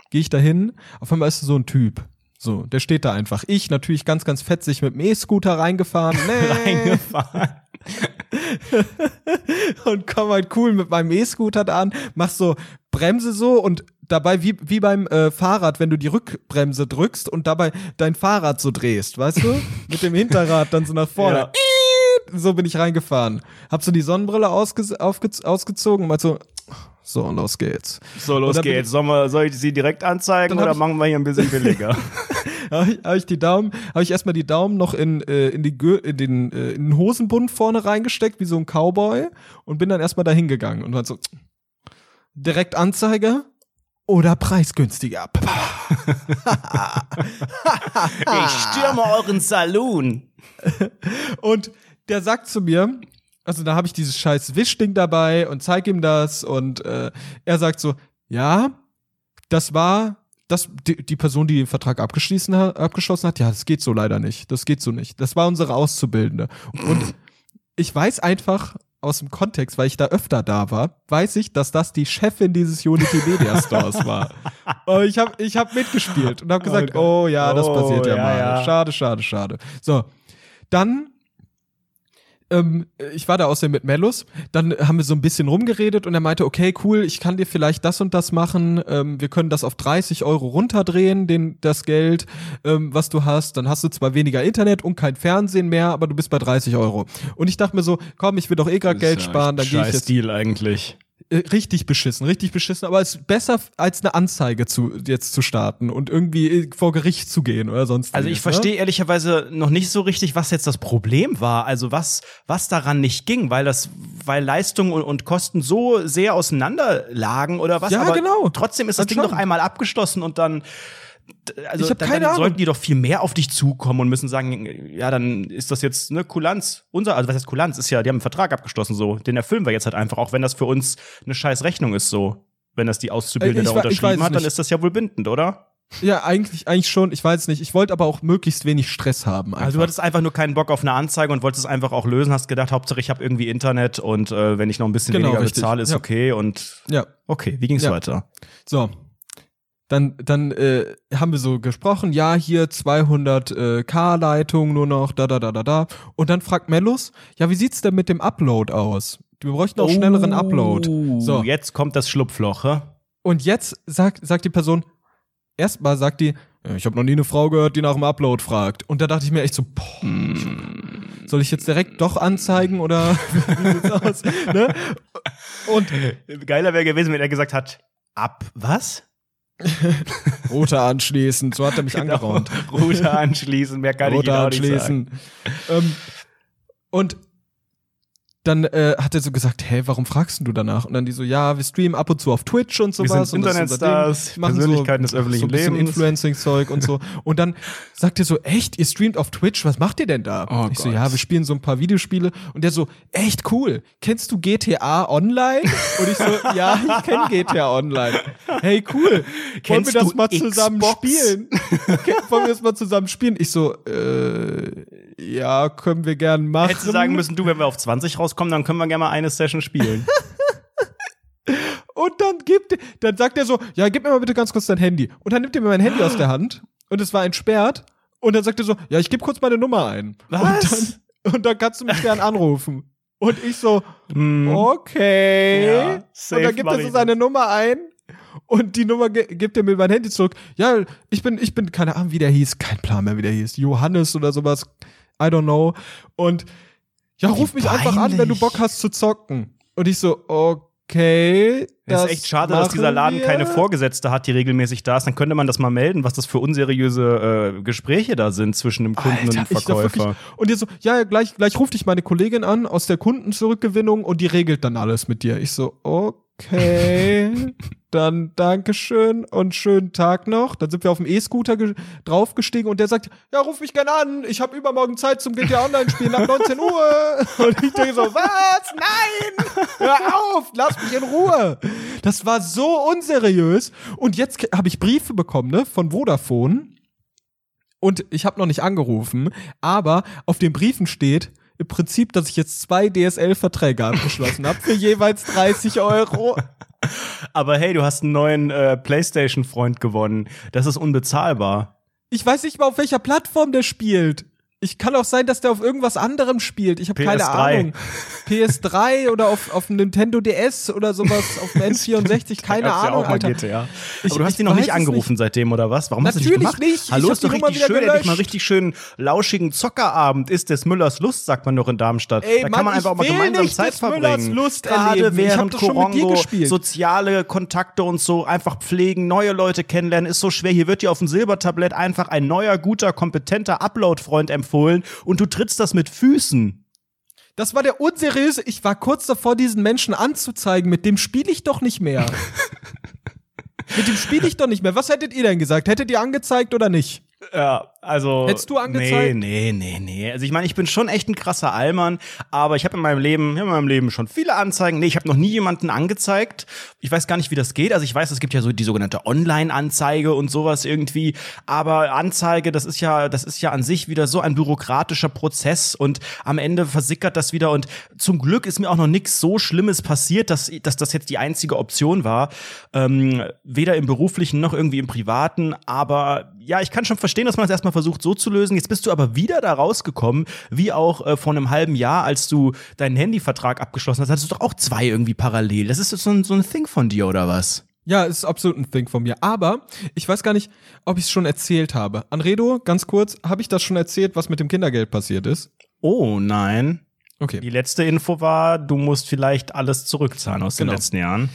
Gehe ich dahin. Auf einmal ist so ein Typ. So, der steht da einfach. Ich natürlich ganz, ganz fetzig mit dem E-Scooter reingefahren. Nee. Reingefahren. und komm halt cool mit meinem E-Scooter da an, mach so Bremse so und dabei wie, wie beim äh, Fahrrad, wenn du die Rückbremse drückst und dabei dein Fahrrad so drehst, weißt du? mit dem Hinterrad dann so nach vorne. Ja. So bin ich reingefahren. Hab so die Sonnenbrille ausge aufge ausgezogen und mal so, so, los geht's. So, los geht's. Sollen wir, soll ich sie direkt anzeigen oder ich- machen wir hier ein bisschen billiger? habe ich, hab ich die Daumen, habe ich erstmal die Daumen noch in, äh, in, die Gür in, den, äh, in den Hosenbund vorne reingesteckt, wie so ein Cowboy, und bin dann erstmal dahin gegangen und dann so direkt Anzeige oder preisgünstiger. ich stürme euren Saloon. Und der sagt zu mir, also da habe ich dieses scheiß Wischding dabei und zeig ihm das und äh, er sagt so, ja, das war das, die, die Person, die den Vertrag abgeschlossen hat, abgeschlossen hat, ja, das geht so leider nicht. Das geht so nicht. Das war unsere Auszubildende. Und ich weiß einfach aus dem Kontext, weil ich da öfter da war, weiß ich, dass das die Chefin dieses Unity Media Stores war. Und ich habe ich hab mitgespielt und habe gesagt, Gott. oh, ja, das Oh, passiert ja, ja, mal. ja. Schade, schade, schade. So, dann ähm, ich war da außerdem mit Mellus, dann haben wir so ein bisschen rumgeredet und er meinte, okay, cool, ich kann dir vielleicht das und das machen, ähm, wir können das auf 30 Euro runterdrehen, den, das Geld, ähm, was du hast, dann hast du zwar weniger Internet und kein Fernsehen mehr, aber du bist bei 30 Euro. Und ich dachte mir so, komm, ich will doch eh gerade Geld sparen, dann gehe ich jetzt Deal eigentlich. Äh, richtig beschissen, richtig beschissen, aber es ist besser als eine Anzeige zu jetzt zu starten und irgendwie äh, vor Gericht zu gehen oder sonst. Also ich verstehe ehrlicherweise noch nicht so richtig, was jetzt das Problem war. Also was, was daran nicht ging, weil das, weil Leistung und, und Kosten so sehr auseinander lagen oder was. Ja, Aber genau. Trotzdem ist das Ding doch einmal abgeschlossen und dann. Also Ich dann, keine dann Ahnung. sollten die doch viel mehr auf dich zukommen und müssen sagen, ja, dann ist das jetzt ne Kulanz. Unser, also was heißt Kulanz? Ist ja, die haben einen Vertrag abgeschlossen so. Den erfüllen wir jetzt halt einfach, auch wenn das für uns eine scheiß Rechnung ist so. Wenn das die Auszubildende Äh, da unterschrieben hat, dann ist das ja wohl bindend, oder? Ja, eigentlich, eigentlich schon. Ich weiß nicht. Ich wollte aber auch möglichst wenig Stress haben. Einfach. Also du hattest einfach nur keinen Bock auf eine Anzeige und wolltest es einfach auch lösen, hast gedacht, Hauptsache ich habe irgendwie Internet und äh, wenn ich noch ein bisschen Genau, weniger richtig. bezahle, ist Ja. okay und ja. okay, wie ging's Ja. weiter? So. Dann, dann äh, haben wir so gesprochen, ja, hier 200 äh, K-Leitung nur noch, da, da, da, da, da. Und dann fragt Mellus, ja, wie sieht's denn mit dem Upload aus? Wir bräuchten auch schnelleren Upload. So. jetzt kommt das Schlupfloch, hä? Und jetzt sagt, sagt die Person, erstmal sagt die, "Ja, ich habe noch nie eine Frau gehört, die nach dem Upload fragt. Und da dachte ich mir echt so, boah, soll ich jetzt direkt doch anzeigen oder wie sieht's aus? Ne? Und Geiler wäre gewesen, wenn er gesagt hat, ab was? Rote anschließen, so hat er mich angeraunt. Router anschließen, mehr kann ich Rote Ihnen auch nicht sagen. anschließen. Ähm, und dann äh, hat er so gesagt, hey, warum fragst du danach? Und dann die so, ja, wir streamen ab und zu auf Twitch und sowas. Wir sind Internetstars, Persönlichkeiten so, des öffentlichen so ein Lebens. Influencing-Zeug und so. Und dann sagt er so, echt, ihr streamt auf Twitch, was macht ihr denn da? Oh ich so, Gott. ja, wir spielen so ein paar Videospiele. Und der so, echt cool, kennst du GTA Online? Und ich so, ja, ich kenne GTA Online. Hey, cool, wollen Kennst wir das mal zusammen Xbox? spielen? Okay, wollen wir das mal zusammen spielen? Ich so, äh, ja, können wir gern machen. Hättest du sagen müssen, du, wenn wir auf 20 rauskommen, dann können wir gerne mal eine Session spielen. Und dann gibt, dann sagt er so, ja, gib mir mal bitte ganz kurz dein Handy. Und dann nimmt er mir mein Handy aus der Hand und es war entsperrt. Und dann sagt er so, ja, ich gebe kurz meine Nummer ein. Was? Und dann, und dann kannst du mich gern anrufen. Und ich so, Hm. okay. Ja, safe und dann gibt er so seine Nummer ein. Und die Nummer ge gibt er mir mein Handy zurück. Ja, ich bin, ich bin, keine Ahnung, wie der hieß. Kein Plan mehr, wie der hieß. Johannes oder sowas. I don't know. Und ja, ruf mich einfach an, wenn du. Bock hast zu zocken. Und ich so, okay. Das ist echt schade, dass dieser Laden wir. keine Vorgesetzte hat, die regelmäßig da ist. Dann könnte man das mal melden, was das für unseriöse äh, Gespräche da sind zwischen dem Kunden und dem Alter, ich dachte Verkäufer. Und ihr so, ja, ja, gleich, gleich ruft dich meine Kollegin an aus der Kundenzurückgewinnung und die regelt dann alles mit dir. Ich so, okay, dann Dankeschön und schönen Tag noch. Dann sind wir auf dem E-Scooter ge- draufgestiegen und der sagt, ja, ruf mich gerne an, ich habe übermorgen Zeit zum GTA Online-Spielen ab 19 Uhr. Und ich denke so, was? Nein! Hör auf, lass mich in Ruhe. Das war so unseriös. Und jetzt habe ich Briefe bekommen, ne, von Vodafone. Und ich habe noch nicht angerufen, aber auf den Briefen steht im Prinzip, dass ich jetzt zwei DSL-Verträge abgeschlossen habe für jeweils 30 Euro. Aber hey, du hast einen neuen äh, PlayStation-Freund gewonnen. Das ist unbezahlbar. Ich weiß nicht mal, auf welcher Plattform der spielt. Ich kann auch sein, dass der auf irgendwas anderem spielt. Ich habe keine PS3. Ahnung. PS3 oder auf, auf Nintendo DS oder sowas, auf dem N64, keine ja Ahnung, Alter. GTA. Ich- Aber du hast ihn noch nicht angerufen seitdem, oder was? Warum hast du Natürlich nicht gemacht? nicht. Ich Hallo, ist doch richtig schön. Endlich mal gelöscht. richtig schön lauschigen Zockerabend ist des Müllers Lust, sagt man doch in Darmstadt. Ey, da kann Mann, man einfach auch mal gemeinsam nicht Zeit verbringen. Lust Gerade erleben. Während das schon mit dir Korongo gespielt. soziale Kontakte und so einfach pflegen, neue Leute kennenlernen, ist so schwer. Hier wird dir auf dem Silbertablett einfach ein neuer, guter, kompetenter Upload-Freund empfohlen und du trittst das mit Füßen. Das war der unseriöse. Ich war kurz davor, diesen Menschen anzuzeigen. Mit dem spiele ich doch nicht mehr. Mit dem spiele ich doch nicht mehr. Was hättet ihr denn gesagt? Hättet ihr angezeigt oder nicht? Ja, also. Hättest du angezeigt? Nee, nee, nee, nee. Also ich meine, ich bin schon echt ein krasser Allmann, aber ich habe in meinem Leben, in meinem Leben schon viele Anzeigen. Nee, ich habe noch nie jemanden angezeigt. Ich weiß gar nicht, wie das geht. Also ich weiß, es gibt ja so die sogenannte Online-Anzeige und sowas irgendwie. Aber Anzeige, das ist ja, das ist ja an sich wieder so ein bürokratischer Prozess und am Ende versickert das wieder. Und zum Glück ist mir auch noch nichts so Schlimmes passiert, dass, dass das jetzt die einzige Option war. Ähm, weder im beruflichen noch irgendwie im privaten. Aber ja, ich kann schon verstehen, dass man das erstmal versucht so zu lösen. Jetzt bist du aber wieder da rausgekommen, wie auch äh, vor einem halben Jahr, als du deinen Handyvertrag abgeschlossen hast, hattest du doch auch zwei irgendwie parallel. Das ist so ein, so ein Thing von dir, oder was? Ja, ist absolut ein Thing von mir. Aber ich weiß gar nicht, ob ich es schon erzählt habe. Anredo, ganz kurz, habe ich das schon erzählt, was mit dem Kindergeld passiert ist? Oh nein. Okay. Die letzte Info war, du musst vielleicht alles zurückzahlen aus Genau. den letzten Jahren.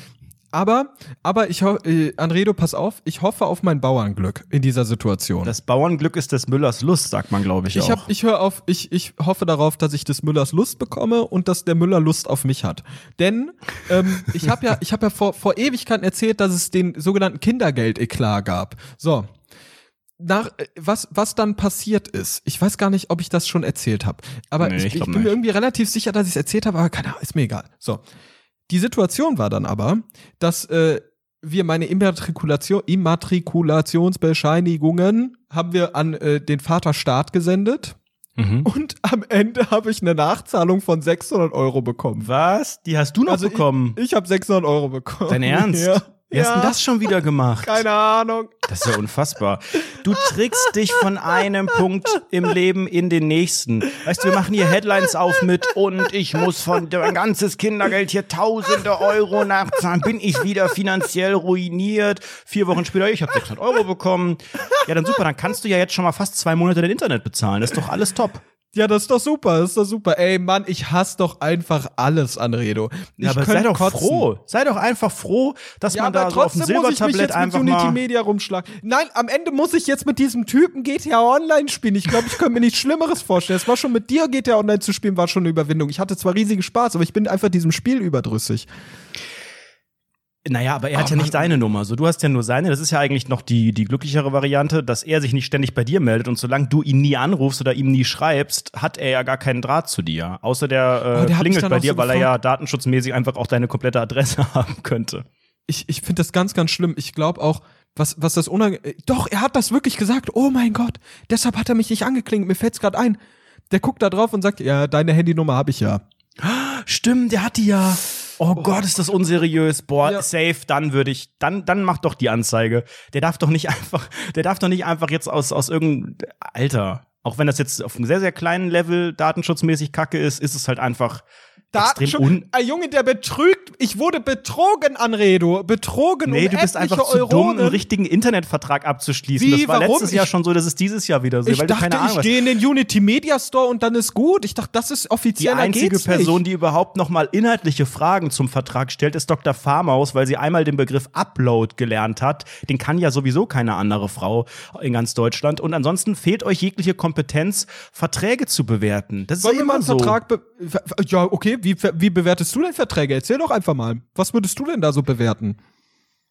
Aber, aber ich hoffe, äh, Anredo, pass auf, ich hoffe auf mein Bauernglück in dieser Situation. Das Bauernglück ist des Müllers Lust, sagt man, glaube ich, ich auch. hab, ich höre auf, ich, ich hoffe darauf, dass ich des Müllers Lust bekomme und dass der Müller Lust auf mich hat. Denn ähm, ich habe ja, ich habe ja vor, vor Ewigkeiten erzählt, dass es den sogenannten Kindergeld-Eklat gab. So. Nach, äh, was, was dann passiert ist, ich weiß gar nicht, ob ich das schon erzählt habe. Aber Nee, ich, ich ich bin mir nicht. irgendwie relativ sicher, dass ich es erzählt habe, aber keine Ahnung, ist mir egal. So. Die Situation war dann aber, dass äh, wir meine Immatrikulation, Immatrikulationsbescheinigungen haben wir an äh, den Vaterstaat gesendet Mhm. und am Ende habe ich eine Nachzahlung von 600 Euro bekommen. Was? Die hast du noch Also bekommen? Ich, ich habe 600 Euro bekommen. Dein Ernst? Ja. Wie hast ja. denn das schon wieder gemacht? Keine Ahnung. Das ist ja unfassbar. Du trickst dich von einem Punkt im Leben in den nächsten. Weißt du, wir machen hier Headlines auf mit und ich muss von mein ganzes Kindergeld hier tausende Euro nachzahlen. Bin ich wieder finanziell ruiniert? Vier Wochen später, ich habe 600 Euro bekommen. Ja, dann super, dann kannst du ja jetzt schon mal fast zwei Monate dein Internet bezahlen. Das ist doch alles top. Ja, das ist doch super, das ist doch super. Ey, Mann, ich hasse doch einfach alles an Redo. Ich ja, aber sei doch kotzen. froh. Sei doch einfach froh, dass ja, man da so auf dem Silbertablett einfach mit Unity Media rumschlagen. Nein, am Ende muss ich jetzt mit diesem Typen GTA Online spielen. Ich glaube, ich könnte mir nichts Schlimmeres vorstellen. Es war schon mit dir GTA Online zu spielen, war schon eine Überwindung. Ich hatte zwar riesigen Spaß, aber ich bin einfach diesem Spiel überdrüssig. Naja, aber er hat oh, ja nicht deine Nummer. So, du hast ja nur seine. Das ist ja eigentlich noch die, die glücklichere Variante, dass er sich nicht ständig bei dir meldet und solange du ihn nie anrufst oder ihm nie schreibst, hat er ja gar keinen Draht zu dir. Außer der, äh, oh, der klingelt bei dir, so weil er ja datenschutzmäßig einfach auch deine komplette Adresse haben könnte. Ich, ich finde das ganz, ganz schlimm. Ich glaube auch, was, was das unangenehm. Doch, er hat das wirklich gesagt. Oh mein Gott, deshalb hat er mich nicht angeklingt. Mir fällt's gerade ein. Der guckt da drauf und sagt, ja, deine Handynummer habe ich ja. Stimmt, der hat die ja. Oh, oh Gott, ist das unseriös. Boah, ja. safe, dann würde ich, dann, dann mach doch die Anzeige. Der darf doch nicht einfach, der darf doch nicht einfach jetzt aus, aus irgendeinem, Alter. Auch wenn das jetzt auf einem sehr, sehr kleinen Level datenschutzmäßig kacke ist, ist es halt einfach, Datenschutz. Ein Junge, der betrügt. Ich wurde betrogen, Anredo. Betrogen nee, um du bist einfach zu dumm, einen richtigen Internetvertrag abzuschließen. Wie, das war warum? letztes Jahr schon so, das ist dieses Jahr wieder so. Ich weil dachte, keine Ahnung, ich gehe in den Unity Media Store und dann ist gut. Ich dachte, das ist offiziell. Die einzige Person, die überhaupt noch mal inhaltliche Fragen zum Vertrag stellt, ist Dr. Farmaus, weil sie einmal den Begriff Upload gelernt hat. Den kann ja sowieso keine andere Frau in ganz Deutschland. Und ansonsten fehlt euch jegliche Kompetenz, Verträge zu bewerten. Das ist ja immer so. Vertrag ja, okay, wie, wie bewertest du denn Verträge? Erzähl doch einfach mal. Was würdest du denn da so bewerten?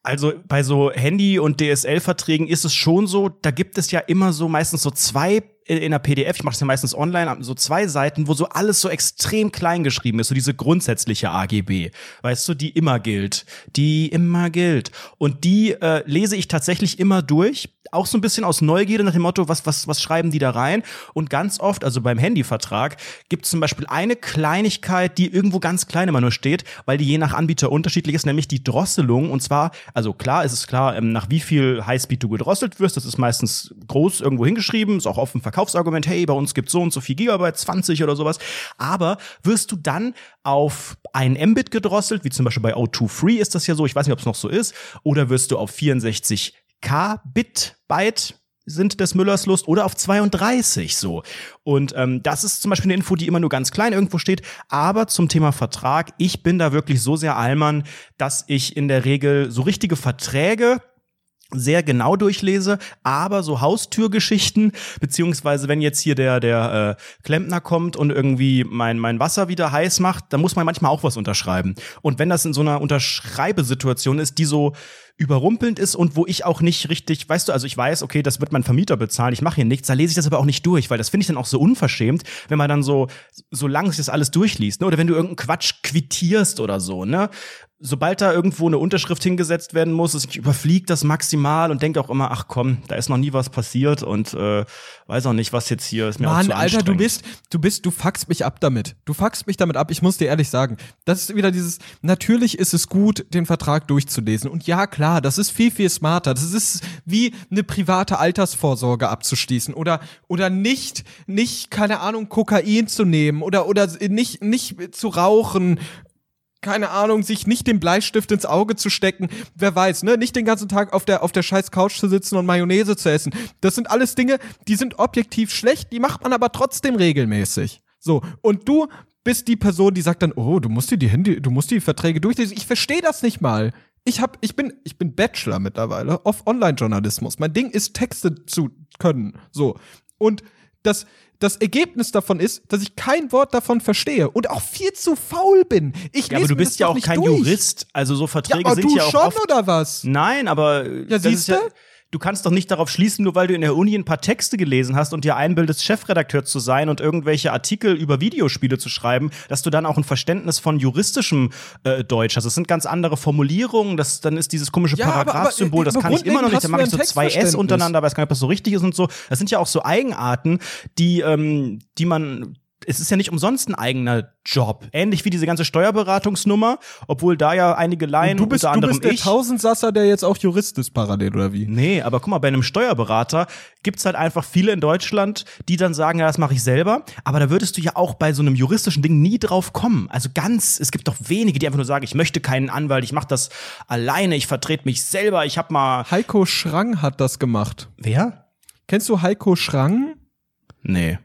Also bei so Handy- und DSL-Verträgen ist es schon so, da gibt es ja immer so meistens so zwei in, in der PDF, ich mache das ja meistens online, so zwei Seiten, wo so alles so extrem klein geschrieben ist, so diese grundsätzliche AGB, weißt du, die immer gilt, die immer gilt. Und die äh, lese ich tatsächlich immer durch, auch so ein bisschen aus Neugierde nach dem Motto, was, was, was schreiben die da rein? Und ganz oft, also beim Handyvertrag, gibt es zum Beispiel eine Kleinigkeit, die irgendwo ganz klein immer nur steht, weil die je nach Anbieter unterschiedlich ist, nämlich die Drosselung. Und zwar, also klar, ist es klar, ähm, nach wie viel Highspeed du gedrosselt wirst. Das ist meistens groß irgendwo hingeschrieben, ist auch offen verkauft Verkaufsargument, hey, bei uns gibt so und so viel Gigabyte, 20 oder sowas. Aber wirst du dann auf ein Mbit gedrosselt, wie zum Beispiel bei O2 Free ist das ja so, ich weiß nicht, ob es noch so ist, oder wirst du auf 64 K-Bit Byte sind des Müllers Lust oder auf 32 so. Und ähm, das ist zum Beispiel eine Info, die immer nur ganz klein irgendwo steht. Aber zum Thema Vertrag, ich bin da wirklich so sehr Allmann, dass ich in der Regel so richtige Verträge sehr genau durchlese, aber so Haustürgeschichten, beziehungsweise wenn jetzt hier der, der äh, Klempner kommt und irgendwie mein, mein Wasser wieder heiß macht, dann muss man manchmal auch was unterschreiben. Und wenn das in so einer Unterschreibesituation ist, die so überrumpelnd ist und wo ich auch nicht richtig, weißt du, also ich weiß, okay, das wird mein Vermieter bezahlen, ich mache hier nichts, da lese ich das aber auch nicht durch, weil das finde ich dann auch so unverschämt, wenn man dann so, so lang sich das alles durchliest, ne? Oder wenn du irgendeinen Quatsch quittierst oder so, ne? Sobald da irgendwo eine Unterschrift hingesetzt werden muss, ich überfliege das maximal und denke auch immer, ach komm, da ist noch nie was passiert und äh, weiß auch nicht, was jetzt hier ist mir Mann, auch zu Alter, du bist, du bist, du fuckst mich ab damit. Du fuckst mich damit ab. Ich muss dir ehrlich sagen, das ist wieder dieses. Natürlich ist es gut, den Vertrag durchzulesen und ja klar, das ist viel viel smarter. Das ist wie eine private Altersvorsorge abzuschließen oder oder nicht nicht keine Ahnung Kokain zu nehmen oder oder nicht nicht zu rauchen keine Ahnung, sich nicht den Bleistift ins Auge zu stecken, wer weiß, ne, nicht den ganzen Tag auf der auf der scheiß Couch zu sitzen und Mayonnaise zu essen. Das sind alles Dinge, die sind objektiv schlecht, die macht man aber trotzdem regelmäßig. So, und du bist die Person, die sagt dann, oh, du musst dir die Handy, du musst die Verträge durchlesen. Ich verstehe das nicht mal. Ich hab, ich bin, ich bin Bachelor mittlerweile auf Online-Journalismus. Mein Ding ist Texte zu können. So. Und das, das Ergebnis davon ist, dass ich kein Wort davon verstehe und auch viel zu faul bin. Ich ja, aber du bist ja auch kein durch. Jurist, also so Verträge ja, aber sind du ja auch schon oft oder was? Nein, aber ja, siehst du? Du kannst doch nicht darauf schließen, nur weil du in der Uni ein paar Texte gelesen hast und dir einbildest, Chefredakteur zu sein und irgendwelche Artikel über Videospiele zu schreiben, dass du dann auch ein Verständnis von juristischem äh, Deutsch hast. Das sind ganz andere Formulierungen, das, dann ist dieses komische ja, Paragraph-Symbol, das kann ich immer noch nicht. Da mache ich so zwei S untereinander, weiß gar nicht, ob das so richtig ist und so. Das sind ja auch so Eigenarten, die, ähm, die man es ist ja nicht umsonst ein eigener Job. Ähnlich wie diese ganze Steuerberatungsnummer, obwohl da ja einige Laien, du bist, unter anderem du bist der ich, Tausendsasser, der jetzt auch Jurist ist parallel, oder wie? Nee, aber guck mal, bei einem Steuerberater gibt's halt einfach viele in Deutschland, die dann sagen, ja, das mache ich selber. Aber da würdest du ja auch bei so einem juristischen Ding nie drauf kommen. Also ganz, es gibt doch wenige, die einfach nur sagen, ich möchte keinen Anwalt, ich mache das alleine, ich vertrete mich selber, ich hab mal. Heiko Schrang hat das gemacht. Wer? Kennst du Heiko Schrang? Nee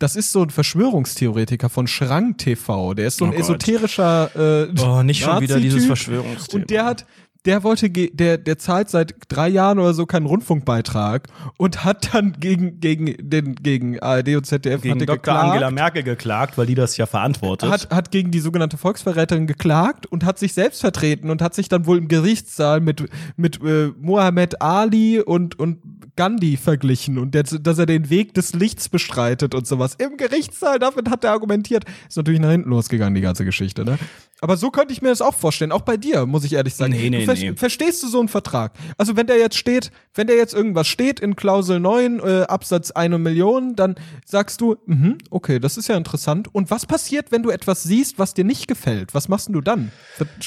das ist so ein Verschwörungstheoretiker von Schrank TV. Der ist so ein Oh esoterischer äh, Oh, nicht schon wieder dieses. Verschwörungsthema. Und der hat, der wollte, ge- der, der zahlt seit drei Jahren oder so keinen Rundfunkbeitrag und hat dann gegen, gegen den, gegen ARD und ZDF gegen hat Dr. geklagt, Angela Merkel geklagt, weil die das ja verantwortet. hat, hat gegen die sogenannte Volksverräterin geklagt und hat sich selbst vertreten und hat sich dann wohl im Gerichtssaal mit, mit äh, Mohammed Ali und, und Gandhi verglichen und der, dass er den Weg des Lichts bestreitet und sowas. Im Gerichtssaal, damit hat er argumentiert. Ist natürlich nach hinten losgegangen, die ganze Geschichte, ne? Aber so könnte ich mir das auch vorstellen. Auch bei dir, muss ich ehrlich sagen. Nee, nee, ver. Verstehst du so einen Vertrag? Also wenn der jetzt steht, wenn der jetzt irgendwas steht in Klausel 9, äh, Absatz 1 Million, dann sagst du, mhm, okay, das ist ja interessant. Und was passiert, wenn du etwas siehst, was dir nicht gefällt? Was machst du dann?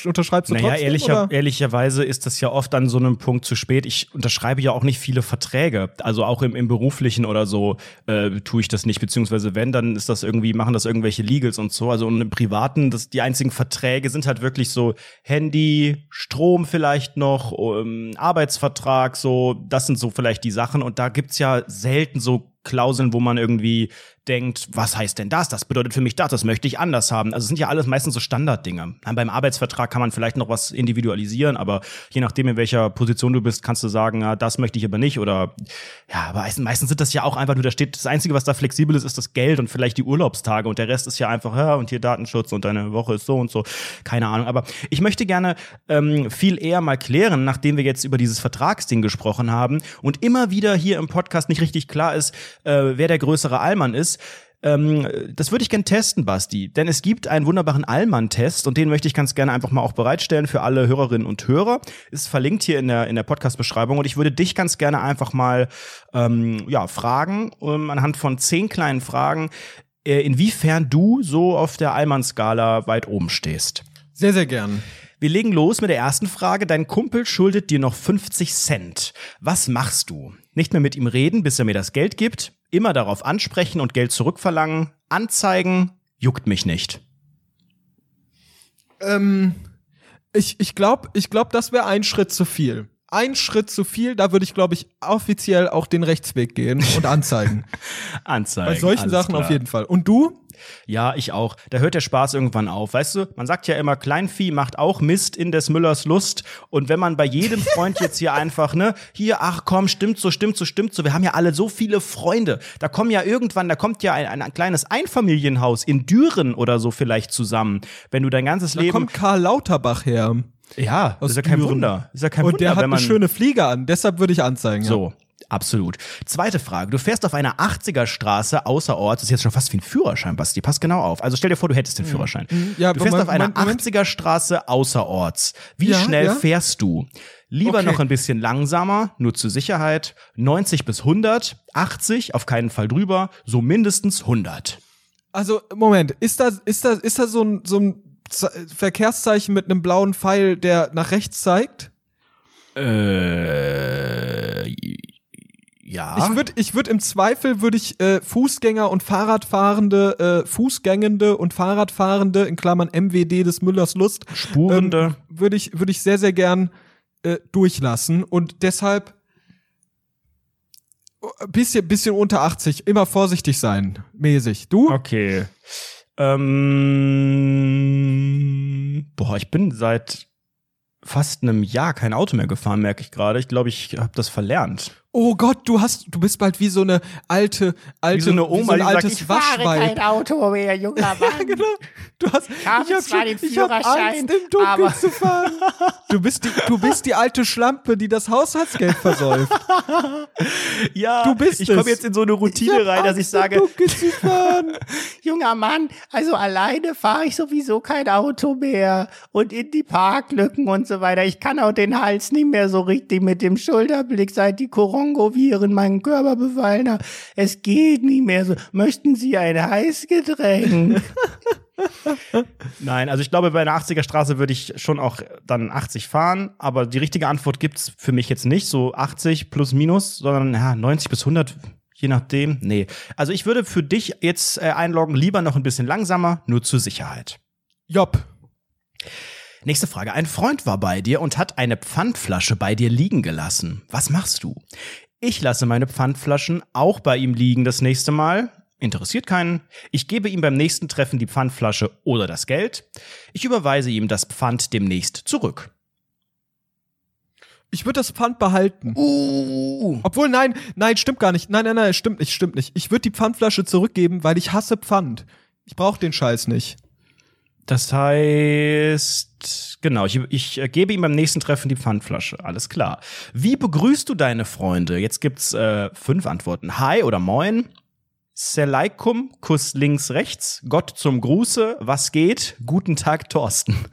Unterschreibst du Naja, trotzdem? ehrlicher, ehrlicherweise ist das ja oft an so einem Punkt zu spät. Ich unterschreibe ja auch nicht viele Verträge. Also auch im, im beruflichen oder so äh, tue ich das nicht. Beziehungsweise wenn, dann ist das irgendwie, machen das irgendwelche Legals und so. Also und im Privaten, das, die einzigen Verträge sind halt wirklich so Handy, Strom vielleicht noch, ähm, Arbeitsvertrag, so, das sind so vielleicht die Sachen. Und da gibt's ja selten so Klauseln, wo man irgendwie denkt, was heißt denn das? Das bedeutet für mich das, das möchte ich anders haben. Also es sind ja alles meistens so Standarddinge. Beim Arbeitsvertrag kann man vielleicht noch was individualisieren, aber je nachdem, in welcher Position du bist, kannst du sagen, ja, das möchte ich aber nicht oder ja, aber meistens, meistens sind das ja auch einfach nur, da steht, das Einzige, was da flexibel ist, ist das Geld und vielleicht die Urlaubstage und der Rest ist ja einfach, ja, und hier Datenschutz und deine Woche ist so und so. Keine Ahnung. Aber ich möchte gerne ähm, viel eher mal klären, nachdem wir jetzt über dieses Vertragsding gesprochen haben und immer wieder hier im Podcast nicht richtig klar ist, äh, wer der größere Allmann ist. Ähm, das würde ich gern testen, Basti. Denn es gibt einen wunderbaren Allmann-Test und den möchte ich ganz gerne einfach mal auch bereitstellen für alle Hörerinnen und Hörer. Ist verlinkt hier in der, in der Podcast-Beschreibung und ich würde dich ganz gerne einfach mal ähm, ja, fragen, um, anhand von zehn kleinen Fragen, äh, inwiefern du so auf der Allmann-Skala weit oben stehst. Sehr, sehr gern. Wir legen los mit der ersten Frage. Dein Kumpel schuldet dir noch 50 Cent. Was machst du? Nicht mehr mit ihm reden, bis er mir das Geld gibt. Immer darauf ansprechen und Geld zurückverlangen. Anzeigen. Juckt mich nicht. Ähm, ich ich glaube, ich glaub, das wäre ein Schritt zu viel. Ein Schritt zu viel, da würde ich, glaube ich, offiziell auch den Rechtsweg gehen und anzeigen. Anzeigen. Bei solchen Sachen klar. auf jeden Fall. Und du? Ja, ich auch. Da hört der Spaß irgendwann auf. Weißt du, man sagt ja immer, Kleinvieh macht auch Mist in des Müllers Lust. Und wenn man bei jedem Freund jetzt hier einfach, ne, hier, ach komm, stimmt so, stimmt so, stimmt so. Wir haben ja alle so viele Freunde. Da kommen ja irgendwann, da kommt ja ein, ein kleines Einfamilienhaus in Düren oder so vielleicht zusammen. Wenn du dein ganzes Da Leben. kommt Karl Lauterbach her. ja, aus ist ja kein Düren. Wunder. Ist ja kein Und Wunder, der hat eine schöne Fliege an. Deshalb würde ich anzeigen. So, absolut. Zweite Frage. Du fährst auf einer 80er Straße außerorts. Das ist jetzt schon fast wie ein Führerschein, Basti. Pass genau auf. Also stell dir vor, du hättest den Führerschein. Ja, du fährst Moment, auf einer Moment, Moment. 80er Straße außerorts. Wie Ja, schnell ja. fährst du? Lieber Okay. noch ein bisschen langsamer, nur zur Sicherheit. 90 bis 100, 80, auf keinen Fall drüber, so mindestens 100. Also, Moment, ist da, ist da, ist da so ein, so ein Ze- Verkehrszeichen mit einem blauen Pfeil, der nach rechts zeigt? Äh, ja. Ich würde ich würd im Zweifel würde ich äh, Fußgänger und Fahrradfahrende, äh, Fußgängende und Fahrradfahrende in Klammern MWD des Müllers Lust Spurende. ähm, würde ich würde ich sehr sehr gern äh, durchlassen und deshalb äh, bisschen bisschen unter 80, immer vorsichtig sein, mäßig. Du? Okay. Ähm, boah, ich bin seit fast einem Jahr kein Auto mehr gefahren, merke ich gerade. Ich glaube, ich habe das verlernt. Oh Gott, du hast du bist bald wie so eine alte alte so eine Oma, wie so ein die sagt, altes ich Waschweib. Auto mehr, junger Mann. genau. Du hast, Ich habe hab zwar den hab Führerschein, Angst, im Dunkeln zu fahren. Du bist, die, du bist die alte Schlampe, die das Haushaltsgeld versäuft. Ja, Du bist ich komme jetzt in so eine Routine rein, dass ich Angst, sage, Dunkeln zu fahren. Junger Mann, also alleine fahre ich sowieso kein Auto mehr und in die Parklücken und so weiter. Ich kann auch den Hals nicht mehr so richtig mit dem Schulterblick, seit die Korongoviren meinen Körper befallen haben. Es geht nicht mehr so. Möchten Sie ein Heißgetränk? nein, also ich glaube, bei einer 80er Straße würde ich schon auch dann 80 fahren, aber die richtige Antwort gibt's für mich jetzt nicht, so 80 plus minus, sondern ja, 90 bis 100, je nachdem. Nee, also ich würde für dich jetzt äh, einloggen, lieber noch ein bisschen langsamer, nur zur Sicherheit. Jopp. Nächste Frage. Ein Freund war bei dir und hat eine Pfandflasche bei dir liegen gelassen. Was machst du? Ich lasse meine Pfandflaschen auch bei ihm liegen das nächste Mal. Interessiert keinen. Ich gebe ihm beim nächsten Treffen die Pfandflasche oder das Geld. Ich überweise ihm das Pfand demnächst zurück. Ich würde das Pfand behalten. Uh. Obwohl, nein, nein, stimmt gar nicht. Nein, nein, nein, stimmt nicht, stimmt nicht. Ich würde die Pfandflasche zurückgeben, weil ich hasse Pfand. Ich brauche den Scheiß nicht. Das heißt, genau, ich, ich gebe ihm beim nächsten Treffen die Pfandflasche. Alles klar. Wie begrüßt du deine Freunde? Jetzt gibt's äh, fünf Antworten. Hi oder Moin. Selaikum, Kuss links, rechts. Gott zum Gruße. Was geht? Guten Tag, Thorsten.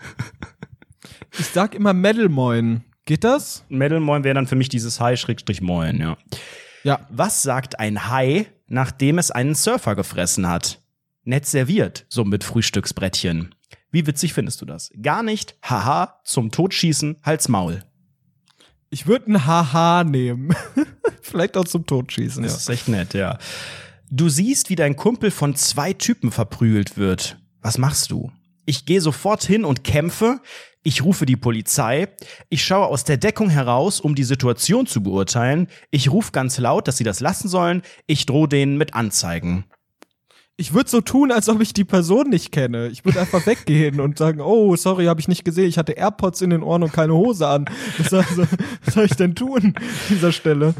Ich sag immer Metal-Moin. Geht das? Medal Moin wäre dann für mich dieses Hi Schrägstrich Moin, ja. Ja. Was sagt ein Hai, nachdem es einen Surfer gefressen hat? Nett serviert, so mit Frühstücksbrettchen. Wie witzig findest du das? Gar nicht. Haha, zum Totschießen, Hals Maul. Ich würde ein Haha nehmen. Vielleicht auch zum Totschießen. Das Ja. ist echt nett, ja. Du siehst, wie dein Kumpel von zwei Typen verprügelt wird. Was machst du? Ich gehe sofort hin und kämpfe. Ich rufe die Polizei. Ich schaue aus der Deckung heraus, um die Situation zu beurteilen. Ich rufe ganz laut, dass sie das lassen sollen. Ich drohe denen mit Anzeigen. Ich würde so tun, als ob ich die Person nicht kenne. Ich würde einfach weggehen und sagen, oh, sorry, habe ich nicht gesehen. Ich hatte AirPods in den Ohren und keine Hose an. Was soll, was soll ich denn tun an dieser Stelle?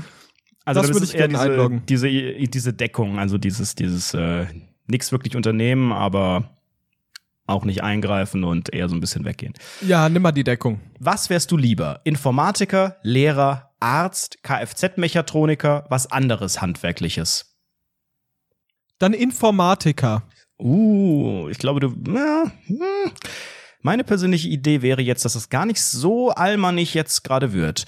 Also Das da würde ich gerne diese, einloggen. Diese, diese Deckung, also dieses, dieses äh, nix wirklich unternehmen, aber auch nicht eingreifen und eher so ein bisschen weggehen. Ja, nimm mal die Deckung. Was wärst du lieber? Informatiker, Lehrer, Arzt, Kfz-Mechatroniker, was anderes Handwerkliches? Dann Informatiker. Uh, ich glaube, du. Ja, hm. Meine persönliche Idee wäre jetzt, dass es gar nicht so allmannig jetzt gerade wird.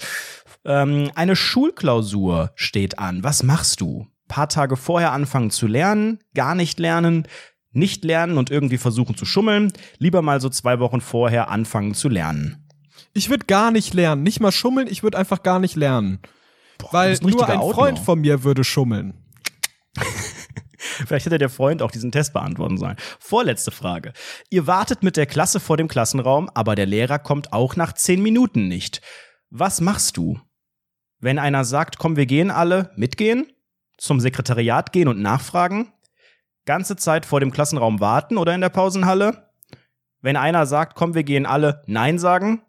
Ähm, eine Schulklausur steht an. Was machst du? Paar Tage vorher anfangen zu lernen, gar nicht lernen, nicht lernen und irgendwie versuchen zu schummeln. Lieber mal so zwei Wochen vorher anfangen zu lernen. Ich würde gar nicht lernen. Nicht mal schummeln, ich würde einfach gar nicht lernen. Weil bist ein nur ein Freund Outlaw. von mir würde schummeln. Vielleicht hätte der Freund auch diesen Test beantworten sollen. Vorletzte Frage. Ihr wartet mit der Klasse vor dem Klassenraum, aber der Lehrer kommt auch nach zehn Minuten nicht. Was machst du? Wenn einer sagt, komm, wir gehen alle, mitgehen? Zum Sekretariat gehen und nachfragen? Ganze Zeit vor dem Klassenraum warten oder in der Pausenhalle? Wenn einer sagt, komm, wir gehen alle, nein sagen?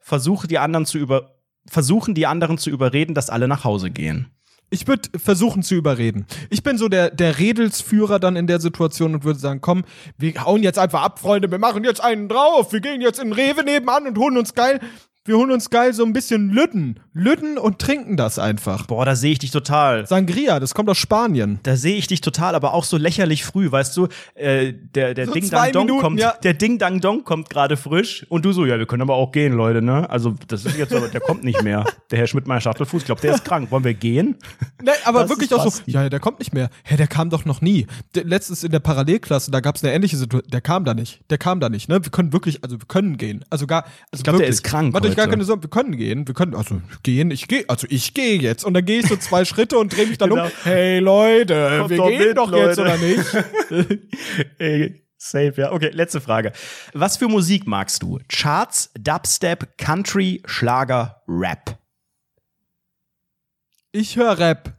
Versuche die anderen zu über versuchen die anderen zu überreden, dass alle nach Hause gehen. Ich würde versuchen zu überreden. Ich bin so der, der Redelsführer dann in der Situation und würde sagen, komm, wir hauen jetzt einfach ab, Freunde, wir machen jetzt einen drauf, wir gehen jetzt in Rewe nebenan und holen uns geil, wir holen uns geil so ein bisschen Lütten. Lütten und trinken das einfach. Boah, da sehe ich dich total. Sangria, das kommt aus Spanien. Da sehe ich dich total, aber auch so lächerlich früh, weißt du, äh, der, der So Ding Dang Dong Minuten, kommt, ja. der Ding Dang Dong kommt gerade frisch und du so, ja, wir können aber auch gehen, Leute, ne? Also, das ist jetzt aber, der kommt nicht mehr. Der Herr Schmidt, mein Schachtelfuß, ich glaube, der ist krank. Wollen wir gehen? Nee, aber Das wirklich auch so, ja, der kommt nicht mehr. Hä, der kam doch noch nie. Der, letztens in der Parallelklasse, da gab es eine ähnliche Situation, der kam da nicht. Der kam da nicht, ne? Wir können wirklich, also wir können gehen. Also gar, also Ich glaub, der ist krank Macht euch gar keine Sorgen, wir können gehen. Wir können, also gehen, ich gehe, also ich gehe jetzt. Und dann gehe ich so zwei Schritte und drehe mich dann Genau. um. Hey Leute, Kommt wir doch gehen mit, doch jetzt, Leute. oder nicht? Ey, safe, ja. Okay, letzte Frage. Was für Musik magst du? Charts, Dubstep, Country, Schlager, Rap? Ich höre Rap.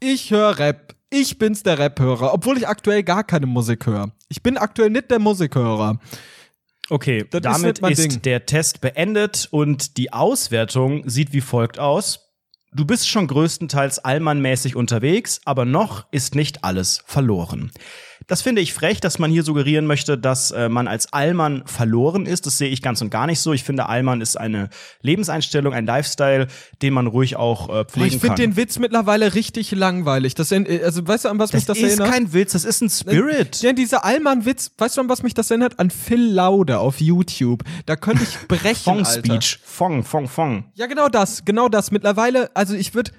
Ich höre Rap. Ich bin's der Rap-Hörer, obwohl ich aktuell gar keine Musik höre. Ich bin aktuell nicht der Musikhörer. Okay, Das ist damit ist, Ding. der Test beendet und die Auswertung sieht wie folgt aus. Du bist schon größtenteils allmannmäßig unterwegs, aber noch ist nicht alles verloren. Das finde ich frech, dass man hier suggerieren möchte, dass äh, man als Allmann verloren ist. Das sehe ich ganz und gar nicht so. Ich finde, Allmann ist eine Lebenseinstellung, ein Lifestyle, den man ruhig auch äh, pflegen ich finde kann. den Witz mittlerweile richtig langweilig. Das, in- also weißt du, an was mich das das ist erinnert? kein Witz, das ist ein Spirit. Ja, dieser Allmann-Witz, weißt du, an was mich das erinnert? An Phil Laude auf YouTube. Da könnte ich brechen, Fong Alter. Speech. Fong, Fong, Fong. Ja, genau das, genau das. Mittlerweile, also ich würde,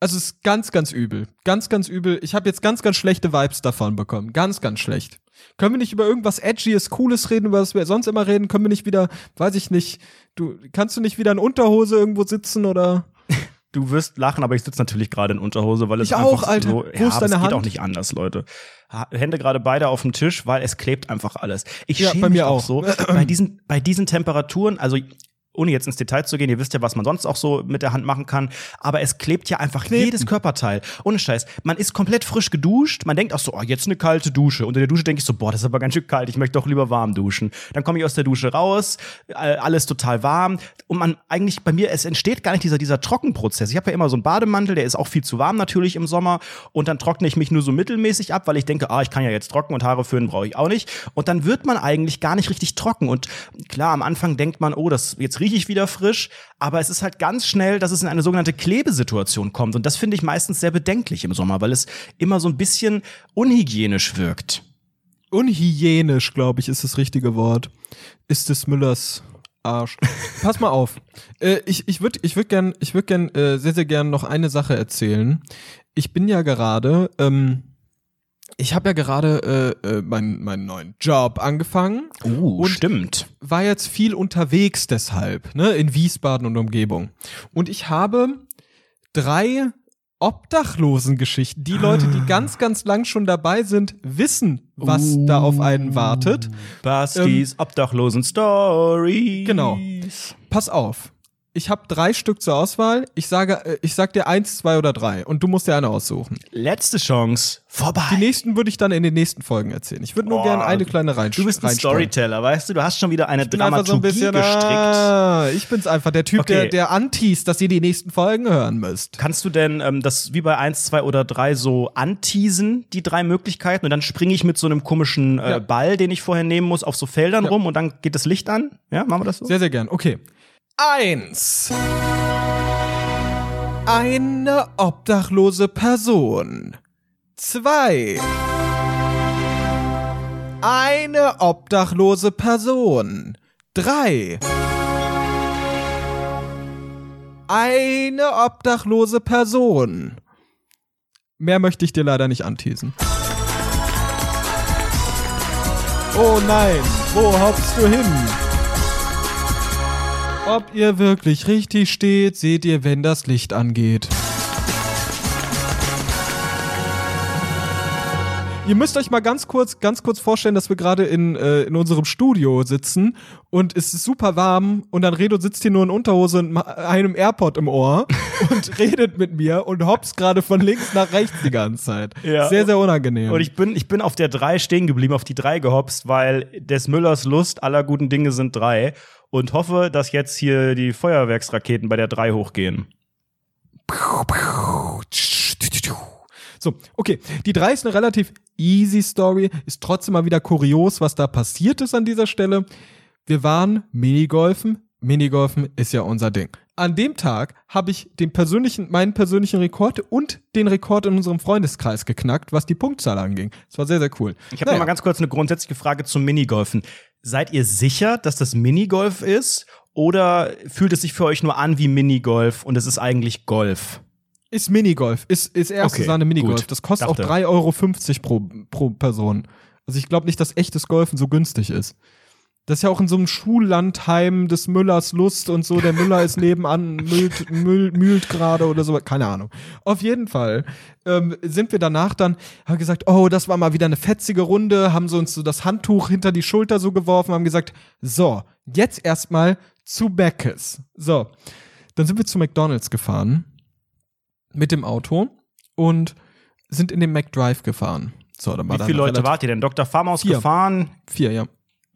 also es ist ganz, ganz übel. Ganz, ganz übel. Ich habe jetzt ganz, ganz schlechte Vibes davon bekommen. Ganz, ganz schlecht. Können wir nicht über irgendwas Edgyes, Cooles reden, über was wir sonst immer reden? Können wir nicht wieder, weiß ich nicht, du, kannst du nicht wieder in Unterhose irgendwo sitzen oder? Du wirst lachen, aber ich sitze natürlich gerade in Unterhose, weil es Ich einfach auch, Alter. so, ja, es Hand? geht auch nicht anders, Leute. Hände gerade beide auf dem Tisch, weil es klebt einfach alles. Ich Ja, schäme bei mich mir auch auch. so. bei diesen bei diesen Temperaturen, also ohne jetzt ins Detail zu gehen, ihr wisst ja, was man sonst auch so mit der Hand machen kann, aber es klebt ja einfach Kleben. jedes Körperteil. Ohne Scheiß. Man ist komplett frisch geduscht, man denkt auch so, oh, jetzt eine kalte Dusche. Unter der Dusche denke ich so, boah, das ist aber ganz schön kalt, ich möchte doch lieber warm duschen. Dann komme ich aus der Dusche raus, äh, alles total warm und man eigentlich bei mir, es entsteht gar nicht dieser, dieser Trockenprozess. Ich habe ja immer so einen Bademantel, der ist auch viel zu warm natürlich im Sommer und dann trockne ich mich nur so mittelmäßig ab, weil ich denke, ah, ich kann ja jetzt trocken und Haare föhnen brauche ich auch nicht. Und dann wird man eigentlich gar nicht richtig trocken. Und klar, am Anfang denkt man, oh, das, jetzt rieche ich wieder frisch, aber es ist halt ganz schnell, dass es in eine sogenannte Klebesituation kommt. Und das finde ich meistens sehr bedenklich im Sommer, weil es immer so ein bisschen unhygienisch wirkt. Unhygienisch, glaube ich, ist das richtige Wort. Ist des Müllers Arsch. Pass mal auf. Äh, ich ich würde ich würd gern, ich würd gern äh, sehr, sehr gern noch eine Sache erzählen. Ich bin ja gerade, ähm, ich habe ja gerade äh, äh, meinen meinen neuen Job angefangen. Uh, Und- stimmt. war jetzt viel unterwegs deshalb, ne, in Wiesbaden und Umgebung. Und ich habe drei Obdachlosengeschichten. Die Leute, die ganz, ganz lang schon dabei sind, wissen, was da auf einen wartet. Baskis Obdachlosen Story. Genau. Pass auf. Ich habe drei Stück zur Auswahl. Ich sage, äh, ich sag dir eins, zwei oder drei. Und du musst dir eine aussuchen. Letzte Chance. Vorbei. Die nächsten würde ich dann in den nächsten Folgen erzählen. Ich würde nur Oh, gerne eine kleine rein Du bist ein. Storyteller, weißt du? Du hast schon wieder eine Ich bin einfach so ein Dramaturgie bisschen, gestrickt. ah, ich bin's einfach, der Typ, Okay. der, der anteast, dass ihr die nächsten Folgen hören müsst. Kannst du denn ähm, das wie bei 1, 2 oder 3 so anteasen, die drei Möglichkeiten? Und dann springe ich mit so einem komischen äh, Ja. Ball, den ich vorher nehmen muss, auf so Feldern rum und dann geht das Licht an? Ja, machen wir das so? Sehr, sehr gern. Okay. Eins. Eine obdachlose Person. Zwei. Eine obdachlose Person. Drei. Eine obdachlose Person. Mehr möchte ich dir leider nicht anteasen. Oh nein, wo hoppst du hin? Ob ihr wirklich richtig steht, seht ihr, wenn das Licht angeht. Ihr müsst euch mal ganz kurz, ganz kurz vorstellen, dass wir gerade in, äh, in unserem Studio sitzen und es ist super warm und dann Redo sitzt hier nur in Unterhose und einem AirPod im Ohr und redet mit mir und hops gerade von links nach rechts die ganze Zeit. Ja. Sehr, sehr unangenehm. Und ich bin, ich bin auf der 3 stehen geblieben, auf die 3 gehopst, weil des Müllers Lust aller guten Dinge sind drei und hoffe, dass jetzt hier die Feuerwerksraketen bei der 3 hochgehen. So, okay. Die 3 ist eine relativ easy Story, ist trotzdem mal wieder kurios, was da passiert ist an dieser Stelle. Wir waren Minigolfen. Minigolfen ist ja unser Ding. An dem Tag habe ich den persönlichen, meinen persönlichen Rekord und den Rekord in unserem Freundeskreis geknackt, was die Punktzahl anging. Das war sehr, sehr cool. Ich habe noch mal ganz kurz eine grundsätzliche Frage zum Minigolfen. Seid ihr sicher, dass das Minigolf ist? Oder fühlt es sich für euch nur an wie Minigolf und es ist eigentlich Golf? Ist Minigolf, ist, ist erste Okay, Sahne Minigolf. gut. Das kostet Dachte. auch 3,50 Euro pro, pro Person. Also ich glaube nicht, dass echtes Golfen so günstig ist. Das ist ja auch in so einem Schullandheim des Müllers Lust und so. Der Müller ist nebenan, müllt, müll, mühlt gerade oder so. Keine Ahnung. Auf jeden Fall ähm, sind wir danach dann, haben gesagt, oh, das war mal wieder eine fetzige Runde, haben so uns so das Handtuch hinter die Schulter so geworfen, haben gesagt, so, jetzt erstmal zu Beckes. So, dann sind wir zu McDonalds gefahren mit dem Auto und sind in den McDrive gefahren. So, dann war Wie viele Leute wart ihr denn? Dr. Farmaus Vier. gefahren Vier, ja.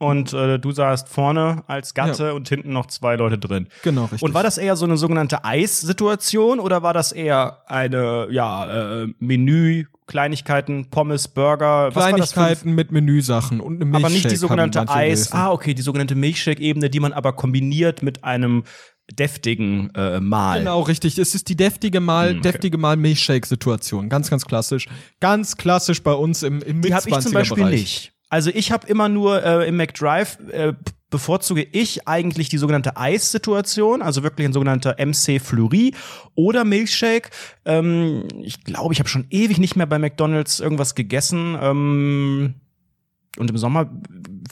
Und äh, du saßt vorne als Gatte und hinten noch zwei Leute drin. Genau, richtig. Und war das eher so eine sogenannte Eissituation oder war das eher eine, ja, äh, Menü, Kleinigkeiten, Pommes, Burger, Kleinigkeiten mit Menüsachen und eine Milchshake aber nicht die sogenannte Eis. gegessen. Ah, okay, die sogenannte Milchshake-Ebene, die man aber kombiniert mit einem deftigen äh, Mahl. Genau, richtig. Es ist die deftige Mal, Hm, okay. deftige Mal Milchshake-Situation. Ganz, ganz klassisch. Ganz klassisch bei uns im, im Die habe ich zum Beispiel Mit-20er-Bereich. nicht. Also ich habe immer nur äh, im McDrive äh, bevorzuge ich eigentlich die sogenannte Eis-Situation, also wirklich ein sogenannter MC Fleury oder Milkshake. Ähm, ich glaube, ich habe schon ewig nicht mehr bei McDonald's irgendwas gegessen. Ähm, und im Sommer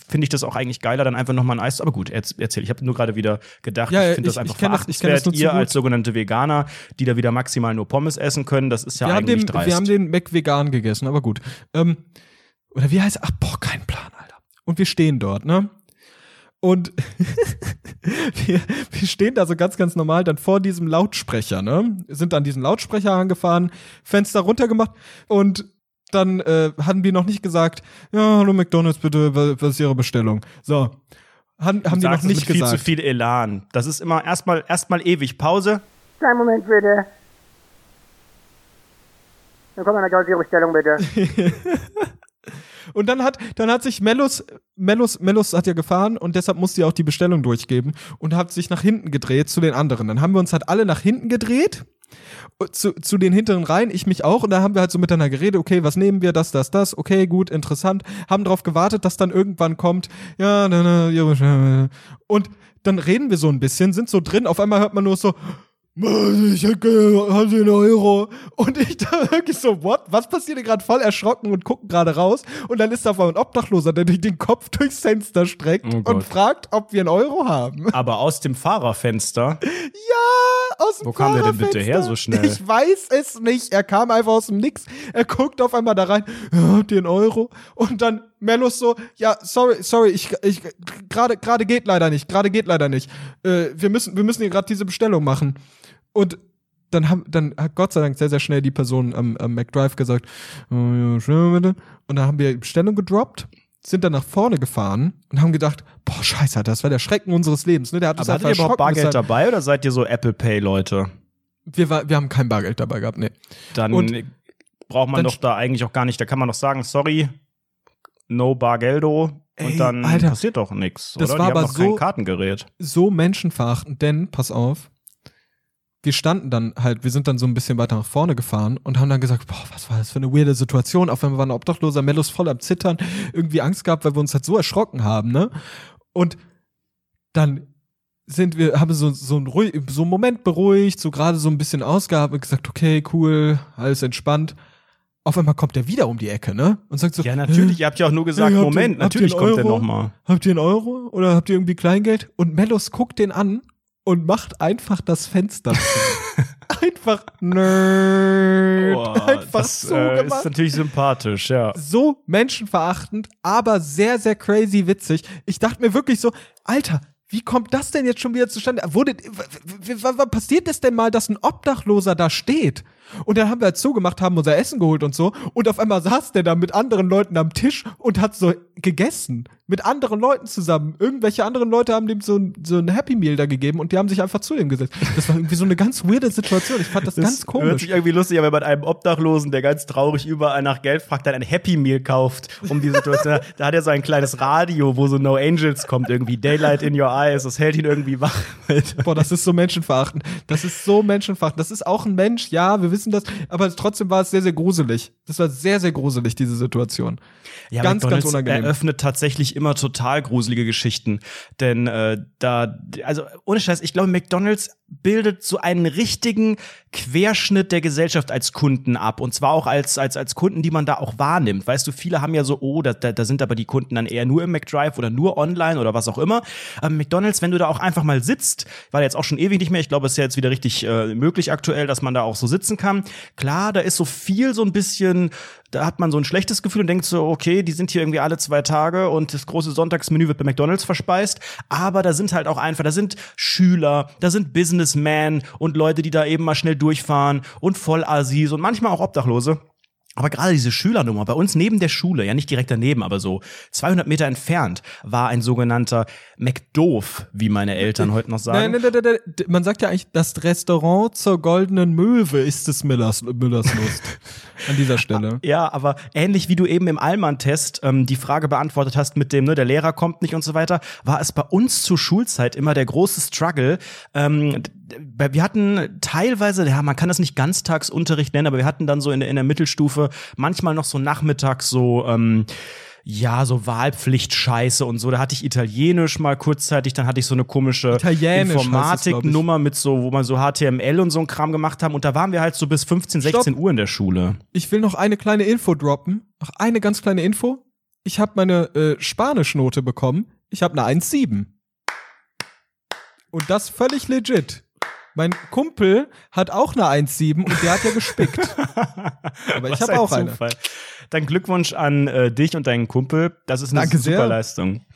finde ich das auch eigentlich geiler, dann einfach nochmal ein Eis. Aber gut, erz- erzähl. Ich habe nur gerade wieder gedacht, Ja, ich finde das einfach ich das- das verachtenswert. zu Ihr als sogenannte Veganer, die da wieder maximal nur Pommes essen können, das ist ja wir, haben eigentlich den, dreist. wir haben den Mac vegan gegessen, aber gut. Ähm, oder wie heißt Ach, boah, kein Plan, Alter. Und wir stehen dort, ne? Und wir, wir stehen da so ganz, ganz normal dann vor diesem Lautsprecher, ne? Sind an diesen Lautsprecher angefahren, Fenster runtergemacht und dann äh, hatten die noch nicht gesagt, ja, hallo McDonalds, bitte, was ist Ihre Bestellung? So. Han, haben die noch nicht mit gesagt. viel zu viel Elan. Das ist immer erstmal erstmal ewig Pause. Kleinen Moment bitte. Dann kommt McDonalds Ihre Bestellung bitte. Und dann hat, dann hat sich Mellus, Mellus, Mellus hat ja gefahren und deshalb musste ja auch die Bestellung durchgeben und hat sich nach hinten gedreht zu den anderen. Dann haben wir uns halt alle nach hinten gedreht zu, zu den hinteren Reihen, ich mich auch, und da haben wir halt so miteinander geredet, okay, was nehmen wir, das, das, das, okay, gut, interessant, haben darauf gewartet, dass dann irgendwann kommt, ja, na, na, und dann reden wir so ein bisschen, sind so drin, auf einmal hört man nur so, ich hätte einen Euro. Und ich da wirklich so, what? Was passiert hier gerade? Voll erschrocken und gucken gerade raus. Und dann ist da ein Obdachloser, der den Kopf durchs Fenster streckt Oh und fragt, ob wir einen Euro haben. Aber aus dem Fahrerfenster. Ja, aus dem Wo kam der denn bitte her so schnell? Ich weiß es nicht. Er kam einfach aus dem Nix. Er guckt auf einmal da rein. Ja, habt ihr einen Euro? Und dann Mellus so, ja, sorry, sorry, ich, ich, gerade, gerade geht leider nicht, gerade geht leider nicht. Äh, wir müssen, wir müssen hier gerade diese Bestellung machen. Und dann haben, dann hat Gott sei Dank sehr, sehr schnell die Person am, am McDrive gesagt, oh, ja, bitte. Und dann haben wir die Bestellung gedroppt, sind dann nach vorne gefahren und haben gedacht, boah, scheiße, das war der Schrecken unseres Lebens, ne? Der hat uns Aber hattet ihr überhaupt Bargeld deshalb- dabei oder seid ihr so Apple Pay Leute? Wir, war, wir haben kein Bargeld dabei gehabt, ne. Dann Und braucht man doch da eigentlich auch gar nicht, da kann man doch sagen, sorry, no Bargeldo Ey, und dann Alter, passiert doch nichts, das oder? war aber so- Kartengerät. so menschenverachtend, denn, pass auf, wir standen dann halt, wir sind dann so ein bisschen weiter nach vorne gefahren und haben dann gesagt, boah, was war das für eine weirde Situation, auf einmal war ein Obdachloser, Mellos voll am Zittern, irgendwie Angst gehabt, weil wir uns halt so erschrocken haben, ne? Und dann sind wir, haben so, so, einen ruhig, so einen Moment beruhigt, so gerade so ein bisschen ausgehabt gesagt, okay, cool, alles entspannt. Auf einmal kommt der wieder um die Ecke, ne? Und sagt so, Ja, natürlich, ihr habt ja auch nur gesagt, Moment, ihr natürlich kommt der Euro? nochmal. habt ihr einen Euro oder habt ihr irgendwie Kleingeld? Und Mellos guckt den an und macht einfach das Fenster zu. einfach nerd. einfach das so äh, gemacht. ist natürlich sympathisch, ja. so menschenverachtend, aber sehr, sehr crazy witzig. Ich dachte mir wirklich so, Alter, wie kommt das denn jetzt schon wieder zustande? Wurde, was passiert es denn mal, dass ein Obdachloser da steht? Und dann haben wir halt zugemacht, haben unser Essen geholt und so. Und auf einmal saß der da mit anderen Leuten am Tisch und hat so gegessen. Mit anderen Leuten zusammen. Irgendwelche anderen Leute haben dem so ein, so ein Happy Meal da gegeben und die haben sich einfach zu ihm gesetzt. Das war irgendwie so eine ganz weirde Situation. Ich fand das, ganz Hört komisch. sich irgendwie lustig, an, wenn man einem Obdachlosen, der ganz traurig überall nach Geld fragt, dann ein Happy Meal kauft, um die Situation. da hat er so ein kleines Radio, wo so No Angels kommt, irgendwie Daylight in Your Eyes, das hält ihn irgendwie wach. Boah, das ist so menschenverachtend. Das ist so menschenverachtend. Das ist auch ein Mensch, ja, wir wissen das, aber trotzdem war es sehr, sehr gruselig. Das war sehr, sehr gruselig, diese Situation. Ja, ganz, ganz McDonald's unangenehm. eröffnet tatsächlich immer total gruselige Geschichten. Denn äh, da, also ohne Scheiß, ich glaube, McDonalds bildet so einen richtigen Querschnitt der Gesellschaft als Kunden ab. Und zwar auch als, als, als Kunden, die man da auch wahrnimmt. Weißt du, viele haben ja so, oh, da, da, sind aber die Kunden dann eher nur im McDrive oder nur online oder was auch immer. Aber McDonalds, wenn du da auch einfach mal sitzt, war jetzt auch schon ewig nicht mehr. Ich glaube, es ist ja jetzt wieder richtig äh, möglich aktuell, dass man da auch so sitzen kann. Klar, da ist so viel so ein bisschen da hat man so ein schlechtes Gefühl und denkt so, okay, die sind hier irgendwie alle zwei Tage und das große Sonntagsmenü wird bei McDonalds verspeist. Aber da sind halt auch einfach, da sind Schüler, da sind Businessmen und Leute, die da eben mal schnell durchfahren und Vollassis und manchmal auch Obdachlose. Aber gerade diese Schülernummer, bei uns neben der Schule, ja nicht direkt daneben, aber so 200 Meter entfernt, war ein sogenannter McDoof, wie meine Eltern heute noch sagen. Nein, nein, nein, nein, nein. Man sagt ja eigentlich, das Restaurant zur goldenen Möwe ist des Müllers, Müllers Lust. An dieser Stelle. Ja, aber ähnlich wie du eben im Allmann-Test ähm, die Frage beantwortet hast mit dem, ne, der Lehrer kommt nicht und so weiter, war es bei uns zur Schulzeit immer der große Struggle. Ähm, wir hatten teilweise, ja, man kann das nicht Ganztagsunterricht nennen, aber wir hatten dann so in, der- in der Mittelstufe manchmal noch so nachmittags so, ähm, ja, so Wahlpflicht-Scheiße und so. Da hatte ich Italienisch mal kurzzeitig, dann hatte ich so eine komische. Informatiknummer mit so, wo man so HTML und so ein Kram gemacht haben. Und da waren wir halt so bis 15, 16 Stopp. Uhr in der Schule. Ich will noch eine kleine Info droppen. Noch eine ganz kleine Info. Ich habe meine äh, Spanischnote bekommen. Ich habe eine 1,7. Und das völlig legit. Mein Kumpel hat auch eine 1,7 und der hat ja gespickt. Aber ich habe auch eine. Zufall. Dann Glückwunsch an äh, dich und deinen Kumpel. Das ist eine Danke sehr. super Leistung.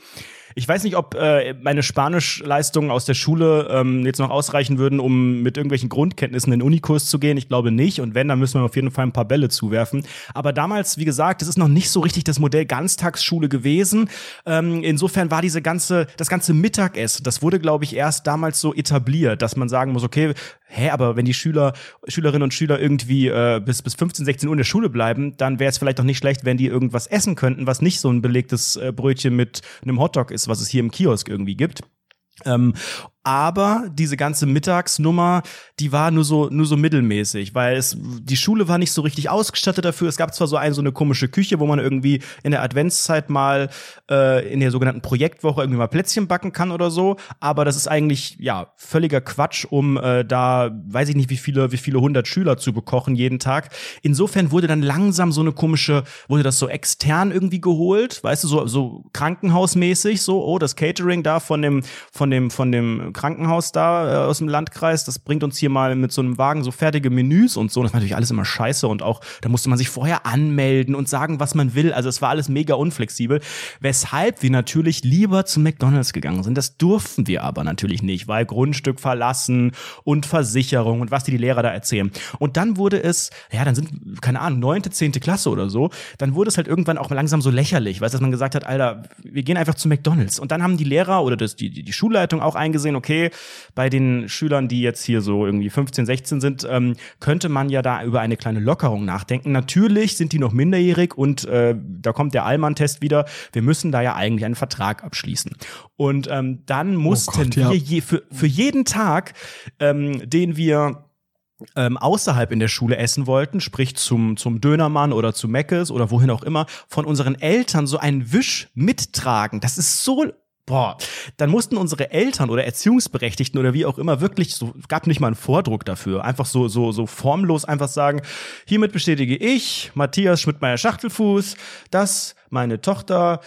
Ich weiß nicht, ob äh, meine Spanischleistungen aus der Schule ähm, jetzt noch ausreichen würden, um mit irgendwelchen Grundkenntnissen in den Unikurs zu gehen. Ich glaube nicht. Und wenn, dann müssen wir auf jeden Fall ein paar Bälle zuwerfen. Aber damals, wie gesagt, es ist noch nicht so richtig das Modell Ganztagsschule gewesen. Ähm, insofern war diese ganze, das ganze Mittagessen, das wurde, glaube ich, erst damals so etabliert, dass man sagen muss, okay, hä, aber wenn die Schüler, Schülerinnen und Schüler irgendwie äh, bis, bis 15, 16 Uhr in der Schule bleiben, dann wäre es vielleicht auch nicht schlecht, wenn die irgendwas essen könnten, was nicht so ein belegtes äh, Brötchen mit einem Hotdog ist, was es hier im Kiosk irgendwie gibt. Ähm, aber diese ganze Mittagsnummer, die war nur so nur so mittelmäßig, weil es die Schule war nicht so richtig ausgestattet dafür. Es gab zwar so eine so eine komische Küche, wo man irgendwie in der Adventszeit mal äh, in der sogenannten Projektwoche irgendwie mal Plätzchen backen kann oder so, aber das ist eigentlich ja völliger Quatsch, um äh, da weiß ich nicht wie viele wie viele hundert Schüler zu bekochen jeden Tag. Insofern wurde dann langsam so eine komische wurde das so extern irgendwie geholt, weißt du so so krankenhausmäßig so oh das Catering da von dem von dem von dem Krankenhaus da äh, aus dem Landkreis, das bringt uns hier mal mit so einem Wagen so fertige Menüs und so. Das war natürlich alles immer scheiße und auch, da musste man sich vorher anmelden und sagen, was man will. Also es war alles mega unflexibel. Weshalb wir natürlich lieber zu McDonalds gegangen sind. Das durften wir aber natürlich nicht, weil Grundstück verlassen und Versicherung und was die, die Lehrer da erzählen. Und dann wurde es, ja, dann sind, keine Ahnung, neunte, zehnte Klasse oder so, dann wurde es halt irgendwann auch langsam so lächerlich, weißt du, dass man gesagt hat, Alter, wir gehen einfach zu McDonalds. Und dann haben die Lehrer oder das, die, die Schulleitung auch eingesehen, okay, bei den Schülern, die jetzt hier so irgendwie 15, 16 sind, ähm, könnte man ja da über eine kleine Lockerung nachdenken. Natürlich sind die noch minderjährig und äh, da kommt der Allmann-Test wieder. Wir müssen da ja eigentlich einen Vertrag abschließen. Und ähm, dann mussten Gott, ja. wir je, für, für jeden Tag, ähm, den wir ähm, außerhalb in der Schule essen wollten, sprich zum, zum Dönermann oder zu Meckes oder wohin auch immer, von unseren Eltern so einen Wisch mittragen. Das ist so Boah, dann mussten unsere Eltern oder Erziehungsberechtigten oder wie auch immer wirklich so gab nicht mal einen Vordruck dafür, einfach so so so formlos einfach sagen, hiermit bestätige ich, Matthias Schmidtmeier Schachtelfuß, dass meine Tochter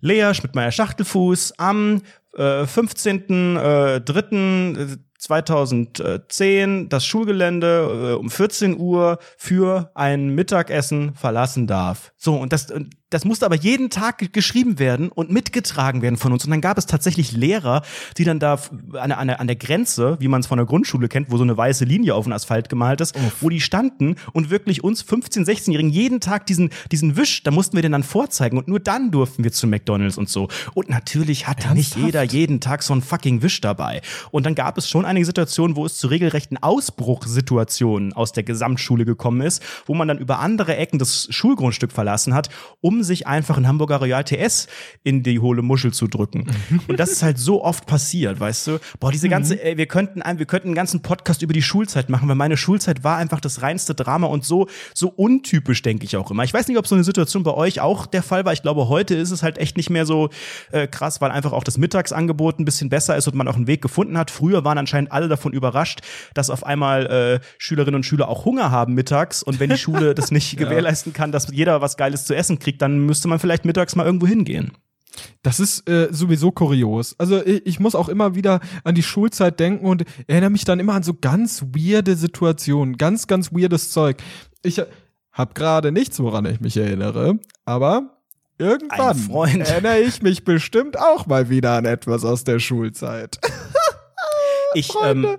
Lea Schmidtmeier Schachtelfuß am äh, 15.03. 2010 das Schulgelände äh, um 14 Uhr für ein Mittagessen verlassen darf. So, und das, das musste aber jeden Tag geschrieben werden und mitgetragen werden von uns. Und dann gab es tatsächlich Lehrer, die dann da an, an, an der Grenze, wie man es von der Grundschule kennt, wo so eine weiße Linie auf dem Asphalt gemalt ist, Uff. wo die standen und wirklich uns 15-, 16-Jährigen jeden Tag diesen, diesen Wisch, da mussten wir den dann vorzeigen und nur dann durften wir zu McDonalds und so. Und natürlich hatte Ernsthaft? nicht jeder jeden Tag so einen fucking Wisch dabei. Und dann gab es schon einige Situationen, wo es zu regelrechten Ausbruchssituationen aus der Gesamtschule gekommen ist, wo man dann über andere Ecken das Schulgrundstück verlassen hat, um sich einfach ein Hamburger Royal TS in die hohle Muschel zu drücken. Und das ist halt so oft passiert, weißt du? Boah, diese ganze, mhm. ey, wir könnten, wir könnten einen ganzen Podcast über die Schulzeit machen, weil meine Schulzeit war einfach das reinste Drama und so, so untypisch, denke ich auch immer. Ich weiß nicht, ob so eine Situation bei euch auch der Fall war. Ich glaube, heute ist es halt echt nicht mehr so äh, krass, weil einfach auch das Mittagsangebot ein bisschen besser ist und man auch einen Weg gefunden hat. Früher waren anscheinend alle davon überrascht, dass auf einmal äh, Schülerinnen und Schüler auch Hunger haben mittags und wenn die Schule das nicht ja. gewährleisten kann, dass jeder was Geiles zu essen kriegt, dann müsste man vielleicht mittags mal irgendwo hingehen. Das ist äh, sowieso kurios. Also ich, ich, muss auch immer wieder an die Schulzeit denken und erinnere mich dann immer an so ganz weirde Situationen, ganz, ganz weirdes Zeug. Ich habe gerade nichts, woran ich mich erinnere, aber irgendwann erinnere ich mich bestimmt auch mal wieder an etwas aus der Schulzeit. ich ähm,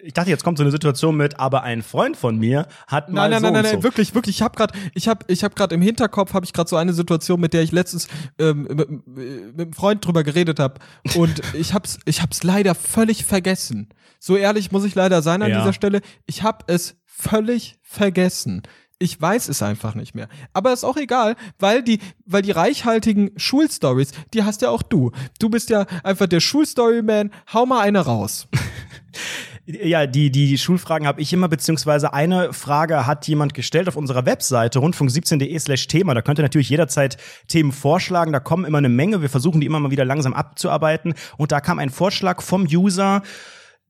ich dachte, jetzt kommt so eine Situation mit, aber ein Freund von mir hat mal nein, nein, so nein, nein, nein, so. wirklich, wirklich. Ich habe gerade, ich habe, ich habe gerade im Hinterkopf habe ich gerade so eine Situation, mit der ich letztens ähm, mit, mit einem Freund drüber geredet habe und ich hab's, ich hab's leider völlig vergessen. So ehrlich muss ich leider sein an Ja. dieser Stelle. Ich habe es völlig vergessen. Ich weiß es einfach nicht mehr. Aber ist auch egal, weil die, weil die reichhaltigen Schulstories, die hast ja auch du. Du bist ja einfach der Schulstoryman. Hau mal eine raus. Ja, die, die Schulfragen habe ich immer, beziehungsweise eine Frage hat jemand gestellt auf unserer Webseite rundfunk17.de slash Thema. Da könnt ihr natürlich jederzeit Themen vorschlagen. Da kommen immer eine Menge. Wir versuchen die immer mal wieder langsam abzuarbeiten. Und da kam ein Vorschlag vom User,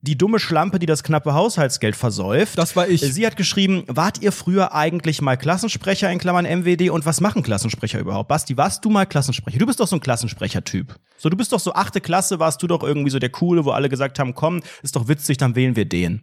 die dumme Schlampe, die das knappe Haushaltsgeld versäuft. Das war ich. Sie hat geschrieben, wart ihr früher eigentlich mal Klassensprecher in Klammern MWD und was machen Klassensprecher überhaupt? Basti, warst du mal Klassensprecher? Du bist doch so ein Klassensprecher-Typ. So, du bist doch so achte Klasse, warst du doch irgendwie so der Coole, wo alle gesagt haben, komm, ist doch witzig, dann wählen wir den.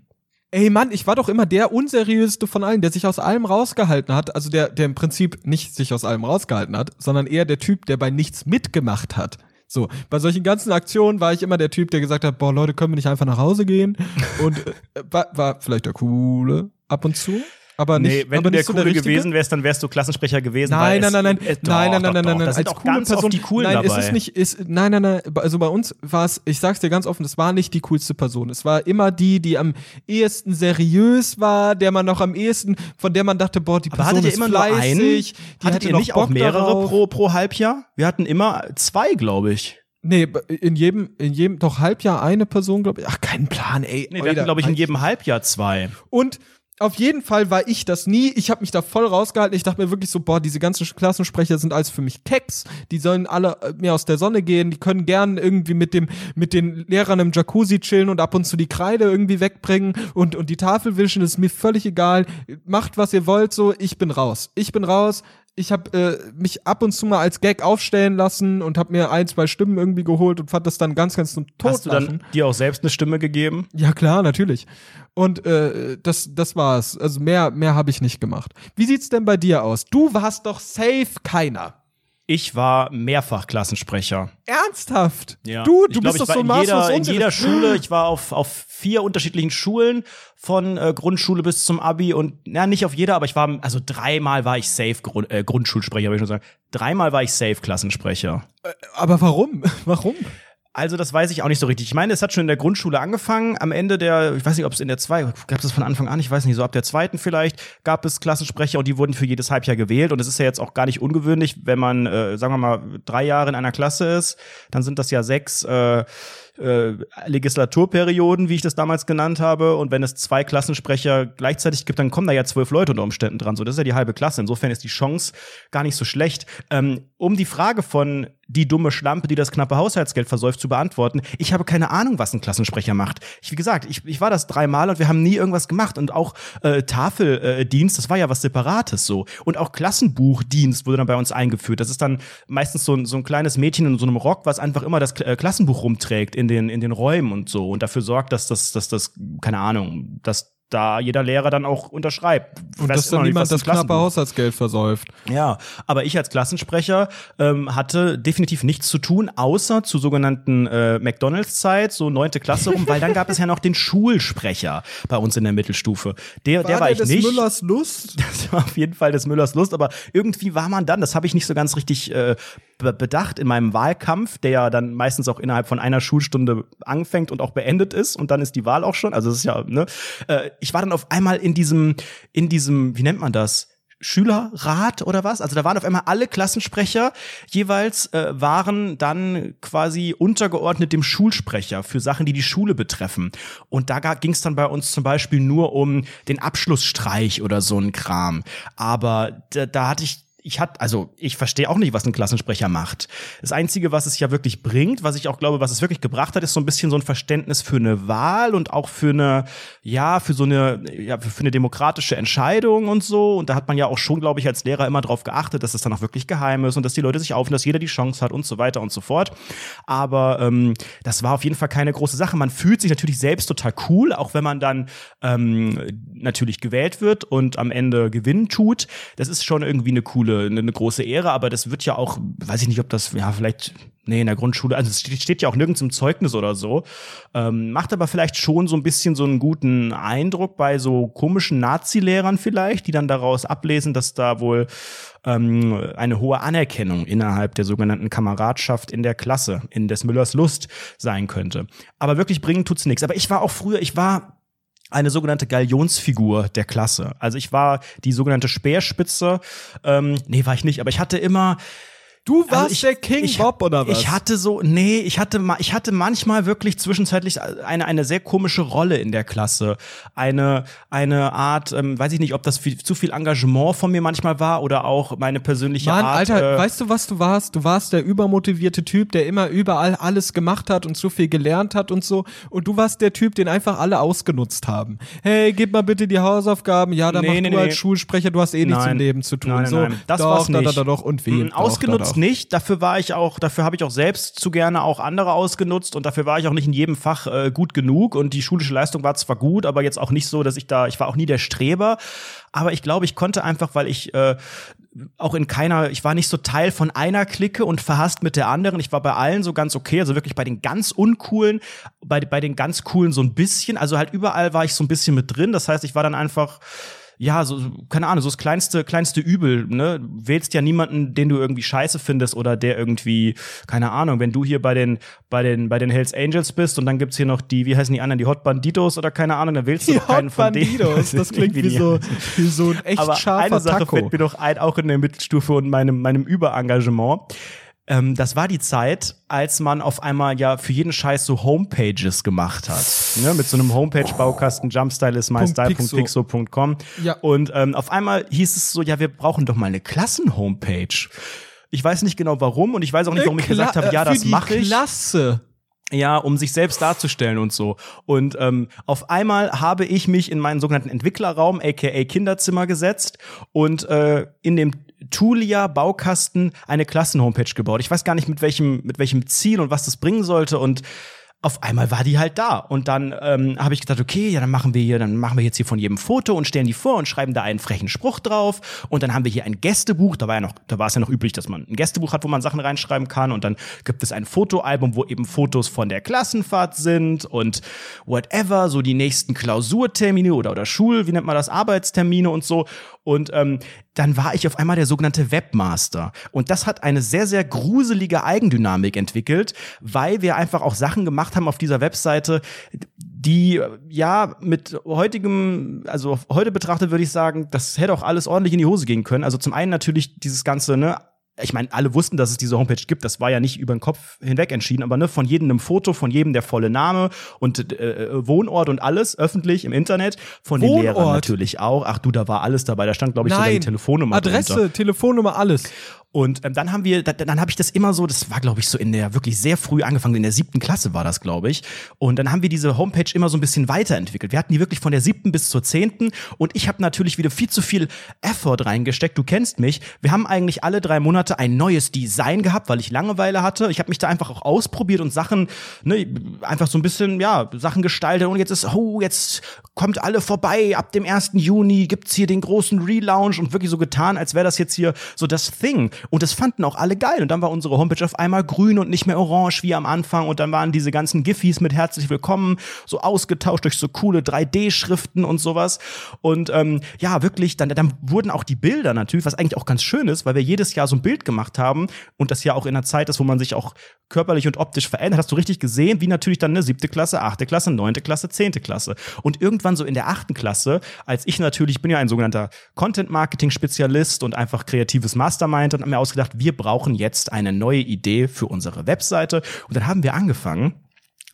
Ey Mann, ich war doch immer der unseriöseste von allen, der sich aus allem rausgehalten hat. Also der, der im Prinzip nicht sich aus allem rausgehalten hat, sondern eher der Typ, der bei nichts mitgemacht hat. So, bei solchen ganzen Aktionen war ich immer der Typ, der gesagt hat, boah, Leute, können wir nicht einfach nach Hause gehen? Und äh, war, war vielleicht der Coole ab und zu. Aber nicht, Nee, wenn aber du der so Coole gewesen wärst, dann wärst du Klassensprecher gewesen. Nein, nein, es, nein, nein, äh, doch, nein, nein, doch, nein, nein, doch, nein, als coole ganz Person, oft die Coolen nein, dabei. es ist nicht, ist, nein, nein, nein, also bei uns war es, ich sag's dir ganz offen, es war nicht die coolste Person. Es war immer die, die am ehesten seriös war, der man noch am ehesten, von der man dachte, boah, die Aber Person ist immer fleißig, die Hattet hatte ihr noch nicht Bock auch mehrere darauf. pro, pro Halbjahr? Wir hatten immer zwei, glaube ich. Nee, in jedem, in jedem, doch Halbjahr eine Person, glaube ich. Ach, keinen Plan, ey. Nee, wir hatten, glaube ich, in jedem Halbjahr zwei. Und auf jeden Fall war ich das nie. Ich habe mich da voll rausgehalten. Ich dachte mir wirklich so, boah, diese ganzen Klassensprecher sind alles für mich Keks. Die sollen alle äh, mir aus der Sonne gehen. Die können gern irgendwie mit dem mit den Lehrern im Jacuzzi chillen und ab und zu die Kreide irgendwie wegbringen und und die Tafel wischen. Ist mir völlig egal. Macht was ihr wollt. So, ich bin raus. Ich bin raus. Ich habe äh, mich ab und zu mal als Gag aufstellen lassen und habe mir ein, zwei Stimmen irgendwie geholt und fand das dann ganz, ganz zum Hast du dann dir auch selbst eine Stimme gegeben? Ja, klar, natürlich. Und äh, das, das war's. Also mehr, mehr habe ich nicht gemacht. Wie sieht's denn bei dir aus? Du warst doch safe keiner. Ich war mehrfach Klassensprecher. Ernsthaft? Ja. Du, Ich du glaub, bist ich doch so in jeder, in jeder Schule. Ich war auf, auf vier unterschiedlichen Schulen von äh, Grundschule bis zum Abi und ja, nicht auf jeder, aber ich war, also dreimal war ich safe Grund, äh, Grundschulsprecher, würde ich schon sagen. Dreimal war ich safe Klassensprecher. Aber warum? Warum? Also, das weiß ich auch nicht so richtig. Ich meine, es hat schon in der Grundschule angefangen. Am Ende der, ich weiß nicht, ob es in der zwei, gab es von Anfang an, ich weiß nicht, so ab der zweiten vielleicht, gab es Klassensprecher und die wurden für jedes Halbjahr gewählt. Und es ist ja jetzt auch gar nicht ungewöhnlich, wenn man, äh, sagen wir mal, drei Jahre in einer Klasse ist, dann sind das ja sechs äh, äh, Legislaturperioden, wie ich das damals genannt habe. Und wenn es zwei Klassensprecher gleichzeitig gibt, dann kommen da ja zwölf Leute unter Umständen dran. So, das ist ja die halbe Klasse. Insofern ist die Chance gar nicht so schlecht. Ähm, um die Frage von die dumme Schlampe, die das knappe Haushaltsgeld versäuft, zu beantworten. Ich habe keine Ahnung, was ein Klassensprecher macht. Ich, wie gesagt, ich, ich war das dreimal und wir haben nie irgendwas gemacht. Und auch äh, Tafeldienst, Dienst, das war ja was Separates so. Und auch Klassenbuchdienst wurde dann bei uns eingeführt. Das ist dann meistens so ein, so ein kleines Mädchen in so einem Rock, was einfach immer das äh, Klassenbuch rumträgt in den, in den Räumen und so und dafür sorgt, dass das, dass das, keine Ahnung, dass da jeder Lehrer dann auch unterschreibt. Und dass dann niemand das knappe Haushaltsgeld versäuft. ja, aber ich als Klassensprecher ähm, hatte definitiv nichts zu tun, außer zu sogenannten äh, McDonalds-Zeit, so neunte Klasse rum, weil dann gab es ja noch den Schulsprecher bei uns in der Mittelstufe. Der, der war ich des nicht. Müllers Lust? Das war auf jeden Fall des Müllers Lust, aber irgendwie war man dann, das habe ich nicht so ganz richtig äh, be bedacht in meinem Wahlkampf, der ja dann meistens auch innerhalb von einer Schulstunde anfängt und auch beendet ist und dann ist die Wahl auch schon. Also es ist ja, ne? Äh, ich war dann auf einmal in diesem, in diesem, wie nennt man das? Schülerrat oder was? Also da waren auf einmal alle Klassensprecher jeweils äh, waren dann quasi untergeordnet dem Schulsprecher für Sachen, die die Schule betreffen. Und da ging es dann bei uns zum Beispiel nur um den Abschlussstreich oder so ein Kram. Aber da, da hatte ich ich hatte, also ich verstehe auch nicht, was ein Klassensprecher macht. Das Einzige, was es ja wirklich bringt, was ich auch glaube, was es wirklich gebracht hat, ist so ein bisschen so ein Verständnis für eine Wahl und auch für eine, ja, für so eine, ja, für eine demokratische Entscheidung und so. Und da hat man ja auch schon, glaube ich, als Lehrer immer darauf geachtet, dass es dann auch wirklich geheim ist und dass die Leute sich auf, dass jeder die Chance hat und so weiter und so fort. Aber ähm, das war auf jeden Fall keine große Sache. Man fühlt sich natürlich selbst total cool, auch wenn man dann ähm, natürlich gewählt wird und am Ende Gewinn tut. Das ist schon irgendwie eine coole, eine, eine große Ehre, aber das wird ja auch, weiß ich nicht, ob das, ja, vielleicht, nee, in der Grundschule, also es steht, steht ja auch nirgends im Zeugnis oder so. Ähm, macht aber vielleicht schon so ein bisschen so einen guten Eindruck bei so komischen Nazi-Lehrern vielleicht, die dann daraus ablesen, dass da wohl ähm, eine hohe Anerkennung innerhalb der sogenannten Kameradschaft in der Klasse, in des Müllers Lust sein könnte. Aber wirklich bringen tut's nichts. Aber ich war auch früher, ich war eine sogenannte Galionsfigur der Klasse. Also ich war die sogenannte Speerspitze. Ähm, nee, war ich nicht, aber ich hatte immer Du warst also ich- der King ich, Bob oder was? Ich hatte so, nee, ich hatte, ich hatte manchmal wirklich zwischenzeitlich eine, eine sehr komische Rolle in der Klasse. Eine, eine Art, ähm, weiß ich nicht, ob das viel, zu viel Engagement von mir manchmal war oder auch meine persönliche Mann, Art. Alter, äh, weißt du, was du warst? Du warst der übermotivierte Typ, der immer überall alles gemacht hat und so viel gelernt hat und so. Und du warst der Typ, den einfach alle ausgenutzt haben. Hey, gib mal bitte die Hausaufgaben. Ja, dann Nee, mach nee, du nee. als Schulsprecher, du hast eh nichts im Nein. Leben zu tun. Nein, nein, so, nein. Das doch, war's da, da, nicht. da, doch, und wen? Mm, Ausgenutzt nicht. Dafür war ich auch, dafür habe ich auch selbst zu gerne auch andere ausgenutzt und dafür war ich auch nicht in jedem Fach äh, gut genug und die schulische Leistung war zwar gut, aber jetzt auch nicht so, dass ich da, ich war auch nie der Streber, aber ich glaube, ich konnte einfach, weil ich äh, auch in keiner, ich war nicht so Teil von einer Clique und verhasst mit der anderen. Ich war bei allen so ganz okay, also wirklich bei den ganz uncoolen, bei, bei den ganz coolen so ein bisschen. Also halt überall war ich so ein bisschen mit drin. Das heißt, ich war dann einfach ja, so, keine Ahnung, so das kleinste, kleinste Übel, ne? Wählst ja niemanden, den du irgendwie scheiße findest oder der irgendwie, keine Ahnung, wenn du hier bei den, bei den, bei den Hells Angels bist und dann gibt's hier noch die, wie heißen die anderen, die Hot Banditos oder keine Ahnung, dann wählst du Die doch keinen Hot von denen. Bandidos, das klingt wie so, wie so ein echt Aber scharfer eine Sache Taco. fällt mir doch ein, auch in der Mittelstufe und meinem, meinem Überengagement. Ähm, das war die Zeit, als man auf einmal ja für jeden Scheiß so Homepages gemacht hat. Ne? Mit so einem Homepage-Baukasten, Jumpstyle ist mystyle.pixo.com. Ja. Und ähm, auf einmal hieß es so, ja, wir brauchen doch mal eine Klassen-Homepage. Ich weiß nicht genau warum und ich weiß auch nicht, warum ich gesagt habe, ja, äh, das mache ich. Klasse. Ja, um sich selbst darzustellen und so. Und ähm, auf einmal habe ich mich in meinen sogenannten Entwicklerraum, aka Kinderzimmer, gesetzt und äh, in dem Tulia Baukasten eine Klassenhomepage gebaut. Ich weiß gar nicht mit welchem mit welchem Ziel und was das bringen sollte. Und auf einmal war die halt da. Und dann ähm, habe ich gedacht, okay, ja, dann machen wir hier, dann machen wir jetzt hier von jedem Foto und stellen die vor und schreiben da einen frechen Spruch drauf. Und dann haben wir hier ein Gästebuch, da war ja noch, da war es ja noch üblich, dass man ein Gästebuch hat, wo man Sachen reinschreiben kann. Und dann gibt es ein Fotoalbum, wo eben Fotos von der Klassenfahrt sind und whatever, so die nächsten Klausurtermine oder oder Schul, wie nennt man das, Arbeitstermine und so und ähm, dann war ich auf einmal der sogenannte Webmaster. Und das hat eine sehr, sehr gruselige Eigendynamik entwickelt, weil wir einfach auch Sachen gemacht haben auf dieser Webseite, die ja mit heutigem, also heute betrachtet würde ich sagen, das hätte auch alles ordentlich in die Hose gehen können. Also zum einen natürlich dieses ganze, ne, ich meine, alle wussten, dass es diese Homepage gibt. Das war ja nicht über den Kopf hinweg entschieden, aber ne, von jedem ein Foto, von jedem der volle Name und äh, Wohnort und alles öffentlich im Internet. Von den Wohnort? Lehrern natürlich auch. Ach du, da war alles dabei. Da stand, glaube ich, sogar die Nein, Telefonnummer Adresse, drunter. Telefonnummer, alles. Und ähm, dann haben wir, da, dann habe ich das immer so, das war glaube ich so in der wirklich sehr früh angefangen, in der siebten Klasse war das, glaube ich. Und dann haben wir diese Homepage immer so ein bisschen weiterentwickelt. Wir hatten die wirklich von der siebten bis zur zehnten und ich habe natürlich wieder viel zu viel Effort reingesteckt. Du kennst mich. Wir haben eigentlich alle drei Monate ein neues Design gehabt, weil ich Langeweile hatte. Ich habe mich da einfach auch ausprobiert und Sachen, ne, einfach so ein bisschen, ja, Sachen gestaltet. Und jetzt ist, oh, jetzt kommt alle vorbei. Ab dem 1. Juni gibt's hier den großen Relaunch und wirklich so getan, als wäre das jetzt hier so das Thing. Und das fanden auch alle geil. Und dann war unsere Homepage auf einmal grün und nicht mehr orange wie am Anfang. Und dann waren diese ganzen Giffys mit herzlich willkommen so ausgetauscht durch so coole 3D-Schriften und sowas. Und ähm, ja, wirklich, dann, dann wurden auch die Bilder natürlich, was eigentlich auch ganz schön ist, weil wir jedes Jahr so ein Bild gemacht haben und das ja auch in einer Zeit ist, wo man sich auch körperlich und optisch verändert, hast du richtig gesehen, wie natürlich dann eine siebte Klasse, achte Klasse, neunte Klasse, zehnte Klasse. Und irgendwann so in der achten Klasse, als ich natürlich, ich bin ja ein sogenannter Content-Marketing-Spezialist und einfach kreatives Mastermind und habe mir ausgedacht, wir brauchen jetzt eine neue Idee für unsere Webseite. Und dann haben wir angefangen,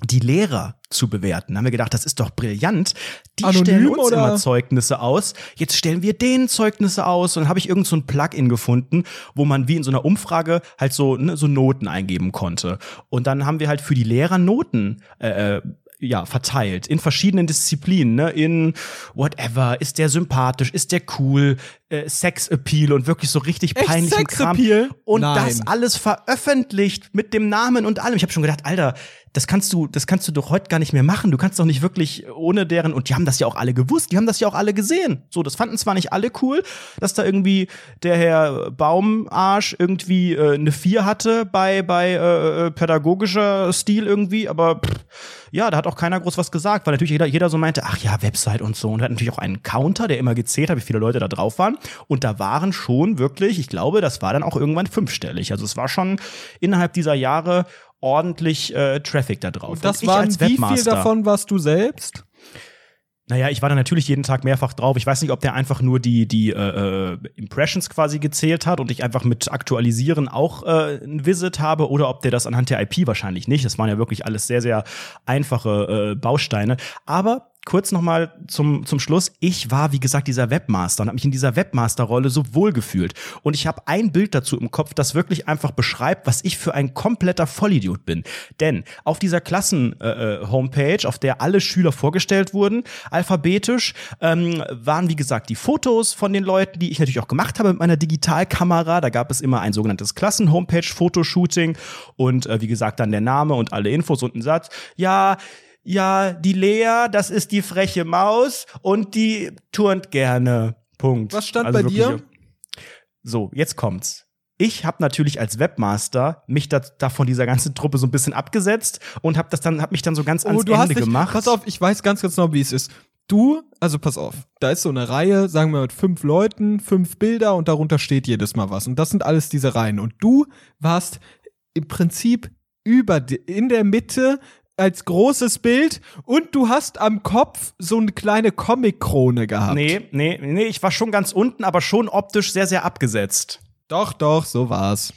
die Lehrer zu bewerten. Da haben wir gedacht, das ist doch brillant. Die Anonym stellen uns oder? immer Zeugnisse aus. Jetzt stellen wir denen Zeugnisse aus. Und dann habe ich irgend so ein Plugin gefunden, wo man wie in so einer Umfrage halt so, ne, so Noten eingeben konnte. Und dann haben wir halt für die Lehrer Noten äh, äh, ja, verteilt in verschiedenen Disziplinen, ne, in whatever, ist der sympathisch, ist der cool, äh, Sex-Appeal und wirklich so richtig Echt peinlichen Kram. Sex-Appeal? Und Nein. das alles veröffentlicht mit dem Namen und allem. Ich habe schon gedacht, Alter, das kannst du, das kannst du doch heute gar nicht mehr machen. Du kannst doch nicht wirklich ohne deren und die haben das ja auch alle gewusst, die haben das ja auch alle gesehen. So, das fanden zwar nicht alle cool, dass da irgendwie der Herr Baumarsch irgendwie äh, eine vier hatte bei bei äh, äh, pädagogischer Stil irgendwie, aber pff, ja, da hat auch keiner groß was gesagt, weil natürlich jeder, jeder so meinte, ach ja, Website und so. Und hat natürlich auch einen Counter, der immer gezählt hat, wie viele Leute da drauf waren. Und da waren schon wirklich, ich glaube, das war dann auch irgendwann fünfstellig. Also es war schon innerhalb dieser Jahre ordentlich äh, Traffic da drauf. Und das ich waren wie viel davon warst du selbst? Naja, ich war da natürlich jeden Tag mehrfach drauf. Ich weiß nicht, ob der einfach nur die, die äh, äh, Impressions quasi gezählt hat und ich einfach mit Aktualisieren auch äh, ein Visit habe oder ob der das anhand der IP wahrscheinlich nicht. Das waren ja wirklich alles sehr, sehr einfache äh, Bausteine. Aber kurz noch mal zum zum Schluss. Ich war wie gesagt dieser Webmaster und habe mich in dieser Webmaster-Rolle so wohl gefühlt und ich habe ein Bild dazu im Kopf, das wirklich einfach beschreibt, was ich für ein kompletter Vollidiot bin. Denn auf dieser Klassen äh, äh, auf der alle Schüler vorgestellt wurden, alphabetisch, ähm, waren wie gesagt die Fotos von den Leuten, die ich natürlich auch gemacht habe mit meiner Digitalkamera. Da gab es immer ein sogenanntes Klassen-Homepage-Fotoshooting und äh, wie gesagt dann der Name und alle Infos und ein Satz. Ja, ja, die Lea, das ist die freche Maus und die turnt gerne. Punkt. Was stand Also bei dir? So, jetzt kommt's. Ich habe natürlich als Webmaster mich da, da von dieser ganzen Truppe so ein bisschen abgesetzt und habe das dann hab mich dann so ganz ans Oh, du Ende hast dich, gemacht. pass auf, ich weiß ganz ganz genau, wie es ist. Du, also pass auf, da ist so eine Reihe, sagen wir mit fünf Leuten, fünf Bilder und darunter steht jedes Mal was. Und das sind alles diese Reihen. Und du warst im Prinzip über, in der Mitte als großes Bild und du hast am Kopf so eine kleine Comic-Krone gehabt. Nee, nee, nee, ich war schon ganz unten, aber schon optisch sehr, sehr abgesetzt. Doch, doch, so war's.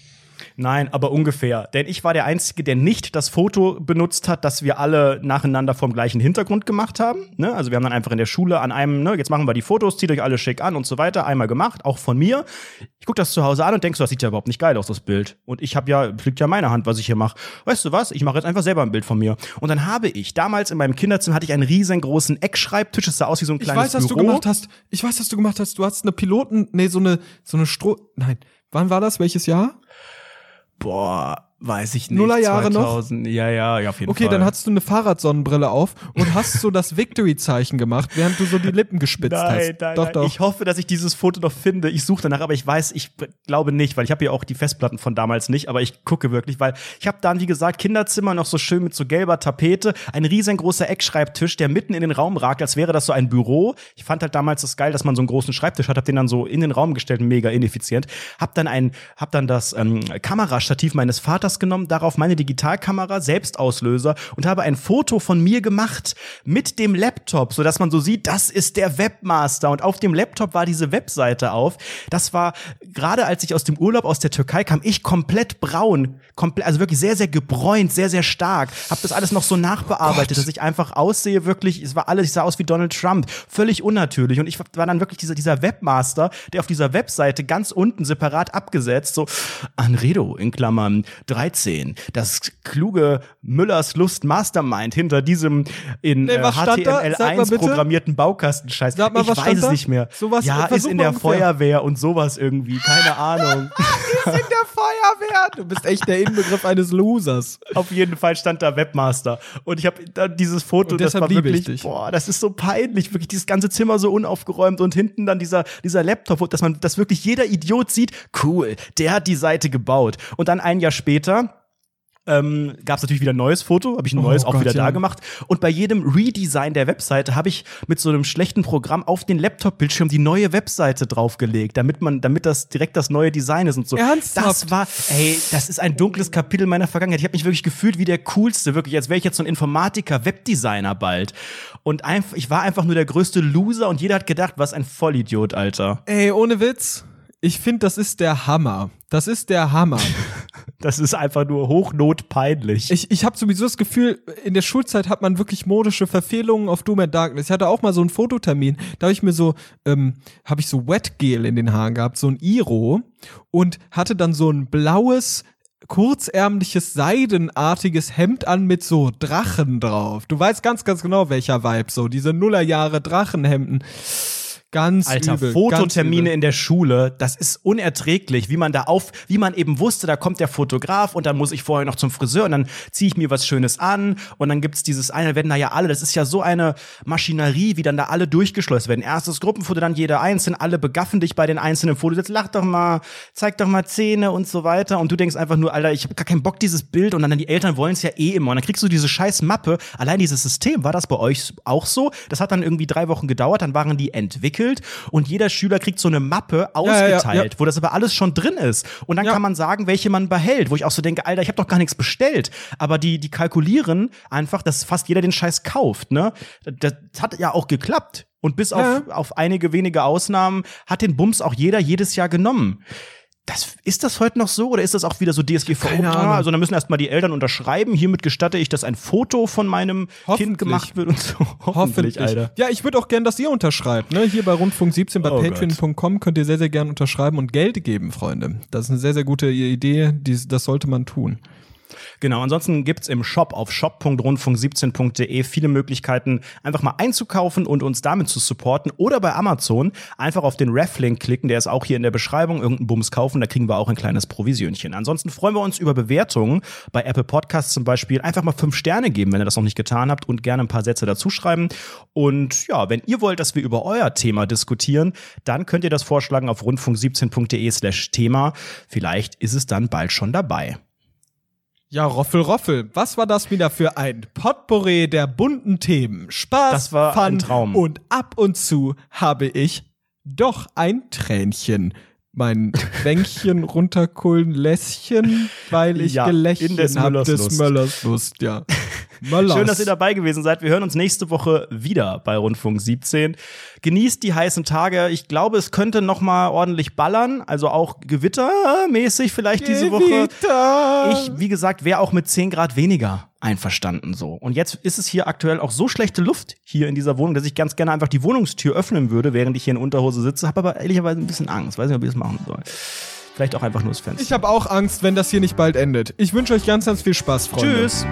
Nein, aber ungefähr. Denn ich war der Einzige, der nicht das Foto benutzt hat, das wir alle nacheinander vom gleichen Hintergrund gemacht haben. Ne? Also wir haben dann einfach in der Schule an einem, ne, jetzt machen wir die Fotos, zieht euch alle schick an und so weiter, einmal gemacht, auch von mir. Ich guck das zu Hause an und denk so, das sieht ja überhaupt nicht geil aus, das Bild. Und ich habe ja, liegt ja in meiner Hand, was ich hier mache. Weißt du was? Ich mache jetzt einfach selber ein Bild von mir. Und dann habe ich, damals in meinem Kinderzimmer hatte ich einen riesengroßen Eckschreibtisch, das sah aus wie so ein Ich kleines weiß, was Büro. du gemacht hast. Ich weiß, was du gemacht hast. Du hast eine Piloten, nee, so eine, so eine Stroh, nein. Wann war das? Welches Jahr? Boah, weiß ich nicht. Nullerjahre noch? 2000, Ja, ja, ja, auf jeden Okay, Fall. dann hattest du eine Fahrradsonnenbrille auf und hast so das Victory-Zeichen gemacht, während du so die Lippen gespitzt Nein, hast. nein, doch, nein. doch. Ich hoffe, dass ich dieses Foto noch finde. Ich suche danach, aber ich weiß, ich glaube nicht, weil ich habe ja auch die Festplatten von damals nicht, aber ich gucke wirklich, weil ich habe dann, wie gesagt, Kinderzimmer noch so schön mit so gelber Tapete, ein riesengroßer Eckschreibtisch, der mitten in den Raum ragt, als wäre das so ein Büro. Ich fand halt damals das geil, dass man so einen großen Schreibtisch hat, hab den dann so in den Raum gestellt, mega ineffizient. Hab dann ein, hab dann das ähm, Kamerastativ meines Vaters genommen, darauf meine Digitalkamera, Selbstauslöser und habe ein Foto von mir gemacht mit dem Laptop, so dass man so sieht, das ist der Webmaster und auf dem Laptop war diese Webseite auf. Das war gerade als ich aus dem Urlaub aus der Türkei kam, ich komplett braun, komplett, also wirklich sehr sehr gebräunt, sehr sehr stark. Hab das alles noch so nachbearbeitet, dass ich einfach aussehe wirklich, es war alles, ich sah aus wie Donald Trump, völlig unnatürlich und ich war dann wirklich dieser dieser Webmaster, der auf dieser Webseite ganz unten separat abgesetzt so Anredo in Klammern 13, das kluge Müllers Lust Mastermind hinter diesem in Nee, äh, was stand da? Sag mal HTML1 bitte. programmierten Baukastenscheiß. Sag mal, ich was weiß es nicht mehr. Sowas- ja, versuch ist in der ungefähr. Feuerwehr und sowas irgendwie, keine Ahnung. in der Feuerwehr. Du bist echt der Inbegriff eines Losers. Auf jeden Fall stand da Webmaster. Und ich habe dann dieses Foto, das war wirklich, boah, das ist so peinlich, wirklich dieses ganze Zimmer so unaufgeräumt und hinten dann dieser, dieser Laptop, dass man, dass wirklich jeder Idiot sieht, cool, der hat die Seite gebaut. Und dann ein Jahr später, ähm, gab es natürlich wieder ein neues Foto, habe ich ein Oh neues auch Gott, wieder ja. da gemacht. Und bei jedem Redesign der Webseite habe ich mit so einem schlechten Programm auf den Laptop-Bildschirm die neue Webseite draufgelegt, damit man, damit das direkt das neue Design ist und so. Ernsthaft? Das war, ey, das ist ein dunkles Kapitel meiner Vergangenheit. Ich habe mich wirklich gefühlt wie der coolste, wirklich, als wäre ich jetzt so ein Informatiker, Webdesigner bald. Und einfach, ich war einfach nur der größte Loser und jeder hat gedacht, was ein Vollidiot, Alter. Ey, ohne Witz. Ich finde, das ist der Hammer. Das ist der Hammer. Das ist einfach nur hochnotpeinlich. Ich, ich habe sowieso das Gefühl, in der Schulzeit hat man wirklich modische Verfehlungen auf Doom and Darkness. Ich hatte auch mal so einen Fototermin, da habe ich mir so, ähm, habe ich so Wetgel in den Haaren gehabt, so ein Iro und hatte dann so ein blaues kurzärmliches seidenartiges Hemd an mit so Drachen drauf. Du weißt ganz ganz genau welcher Vibe so, diese Nullerjahre Drachenhemden. Ganz Alter, übel, Fototermine ganz in der Schule, das ist unerträglich, wie man da auf, wie man eben wusste, da kommt der Fotograf und dann muss ich vorher noch zum Friseur und dann ziehe ich mir was Schönes an und dann gibt's dieses eine, werden da ja alle, das ist ja so eine Maschinerie, wie dann da alle durchgeschleust werden. Erstes Gruppenfoto, dann jeder einzeln, alle begaffen dich bei den einzelnen Fotos, jetzt lach doch mal, zeig doch mal Zähne und so weiter. Und du denkst einfach nur, Alter, ich habe gar keinen Bock dieses Bild. Und dann die Eltern wollen es ja eh immer. Und dann kriegst du diese scheiß Mappe, allein dieses System, war das bei euch auch so? Das hat dann irgendwie drei Wochen gedauert, dann waren die entwickelt und jeder Schüler kriegt so eine Mappe ja, ja, ausgeteilt, ja. wo das aber alles schon drin ist. Und dann Ja. kann man sagen, welche man behält, wo ich auch so denke, Alter, ich habe doch gar nichts bestellt. Aber die, die kalkulieren einfach, dass fast jeder den Scheiß kauft, ne? Das, hat ja auch geklappt. Und bis Ja. auf, auf einige wenige Ausnahmen hat den Bums auch jeder jedes Jahr genommen. Das, ist das heute noch so oder ist das auch wieder so DSGVO? Keine Ah, Ahnung. Also dann müssen erstmal die Eltern unterschreiben. Hiermit gestatte ich, dass ein Foto von meinem Kind Hoffentlich. gemacht wird und so. Hoffentlich. Ja, ich würde auch gern, dass ihr unterschreibt. Ne? Hier bei Rundfunk 17 bei Oh patreon.com könnt ihr sehr, sehr gern unterschreiben und Geld geben, Freunde. Das ist eine sehr, sehr gute Idee. Dies, das sollte man tun. Genau, ansonsten gibt's im Shop auf shop.rundfunk17.de viele Möglichkeiten, einfach mal einzukaufen und uns damit zu supporten. Oder bei Amazon einfach auf den Ref-Link klicken, der ist auch hier in der Beschreibung, irgendeinen Bums kaufen, da kriegen wir auch ein kleines Provisionchen. Ansonsten freuen wir uns über Bewertungen bei Apple Podcasts zum Beispiel. Einfach mal fünf Sterne geben, wenn ihr das noch nicht getan habt und gerne ein paar Sätze dazu schreiben. Und ja, wenn ihr wollt, dass wir über euer Thema diskutieren, dann könnt ihr das vorschlagen auf rundfunk17.de slash Thema. Vielleicht ist es dann bald schon dabei. Ja, Roffel, Roffel, was war das wieder für ein Potpourri der bunten Themen? Spaß, Das war Fun ein Traum. und ab und zu habe ich doch ein Tränchen. Mein Bänkchen runterkullen Lässchen, weil ich Ja, gelächelt in des. Möllers Lust, ja. Möllers. Schön, dass ihr dabei gewesen seid. Wir hören uns nächste Woche wieder bei Rundfunk 17. Genießt die heißen Tage. Ich glaube, es könnte noch mal ordentlich ballern, also auch gewittermäßig vielleicht diese Woche. Gewitter. Ich, wie gesagt, wäre auch mit 10 Grad weniger einverstanden so. Und jetzt ist es hier aktuell auch so schlechte Luft hier in dieser Wohnung, dass ich ganz gerne einfach die Wohnungstür öffnen würde, während ich hier in Unterhose sitze. Habe aber ehrlicherweise ein bisschen Angst. Weiß nicht, ob ich das machen soll. Vielleicht auch einfach nur das Fenster. Ich habe auch Angst, wenn das hier nicht bald endet. Ich wünsche euch ganz, ganz viel Spaß, Freunde. Tschüss.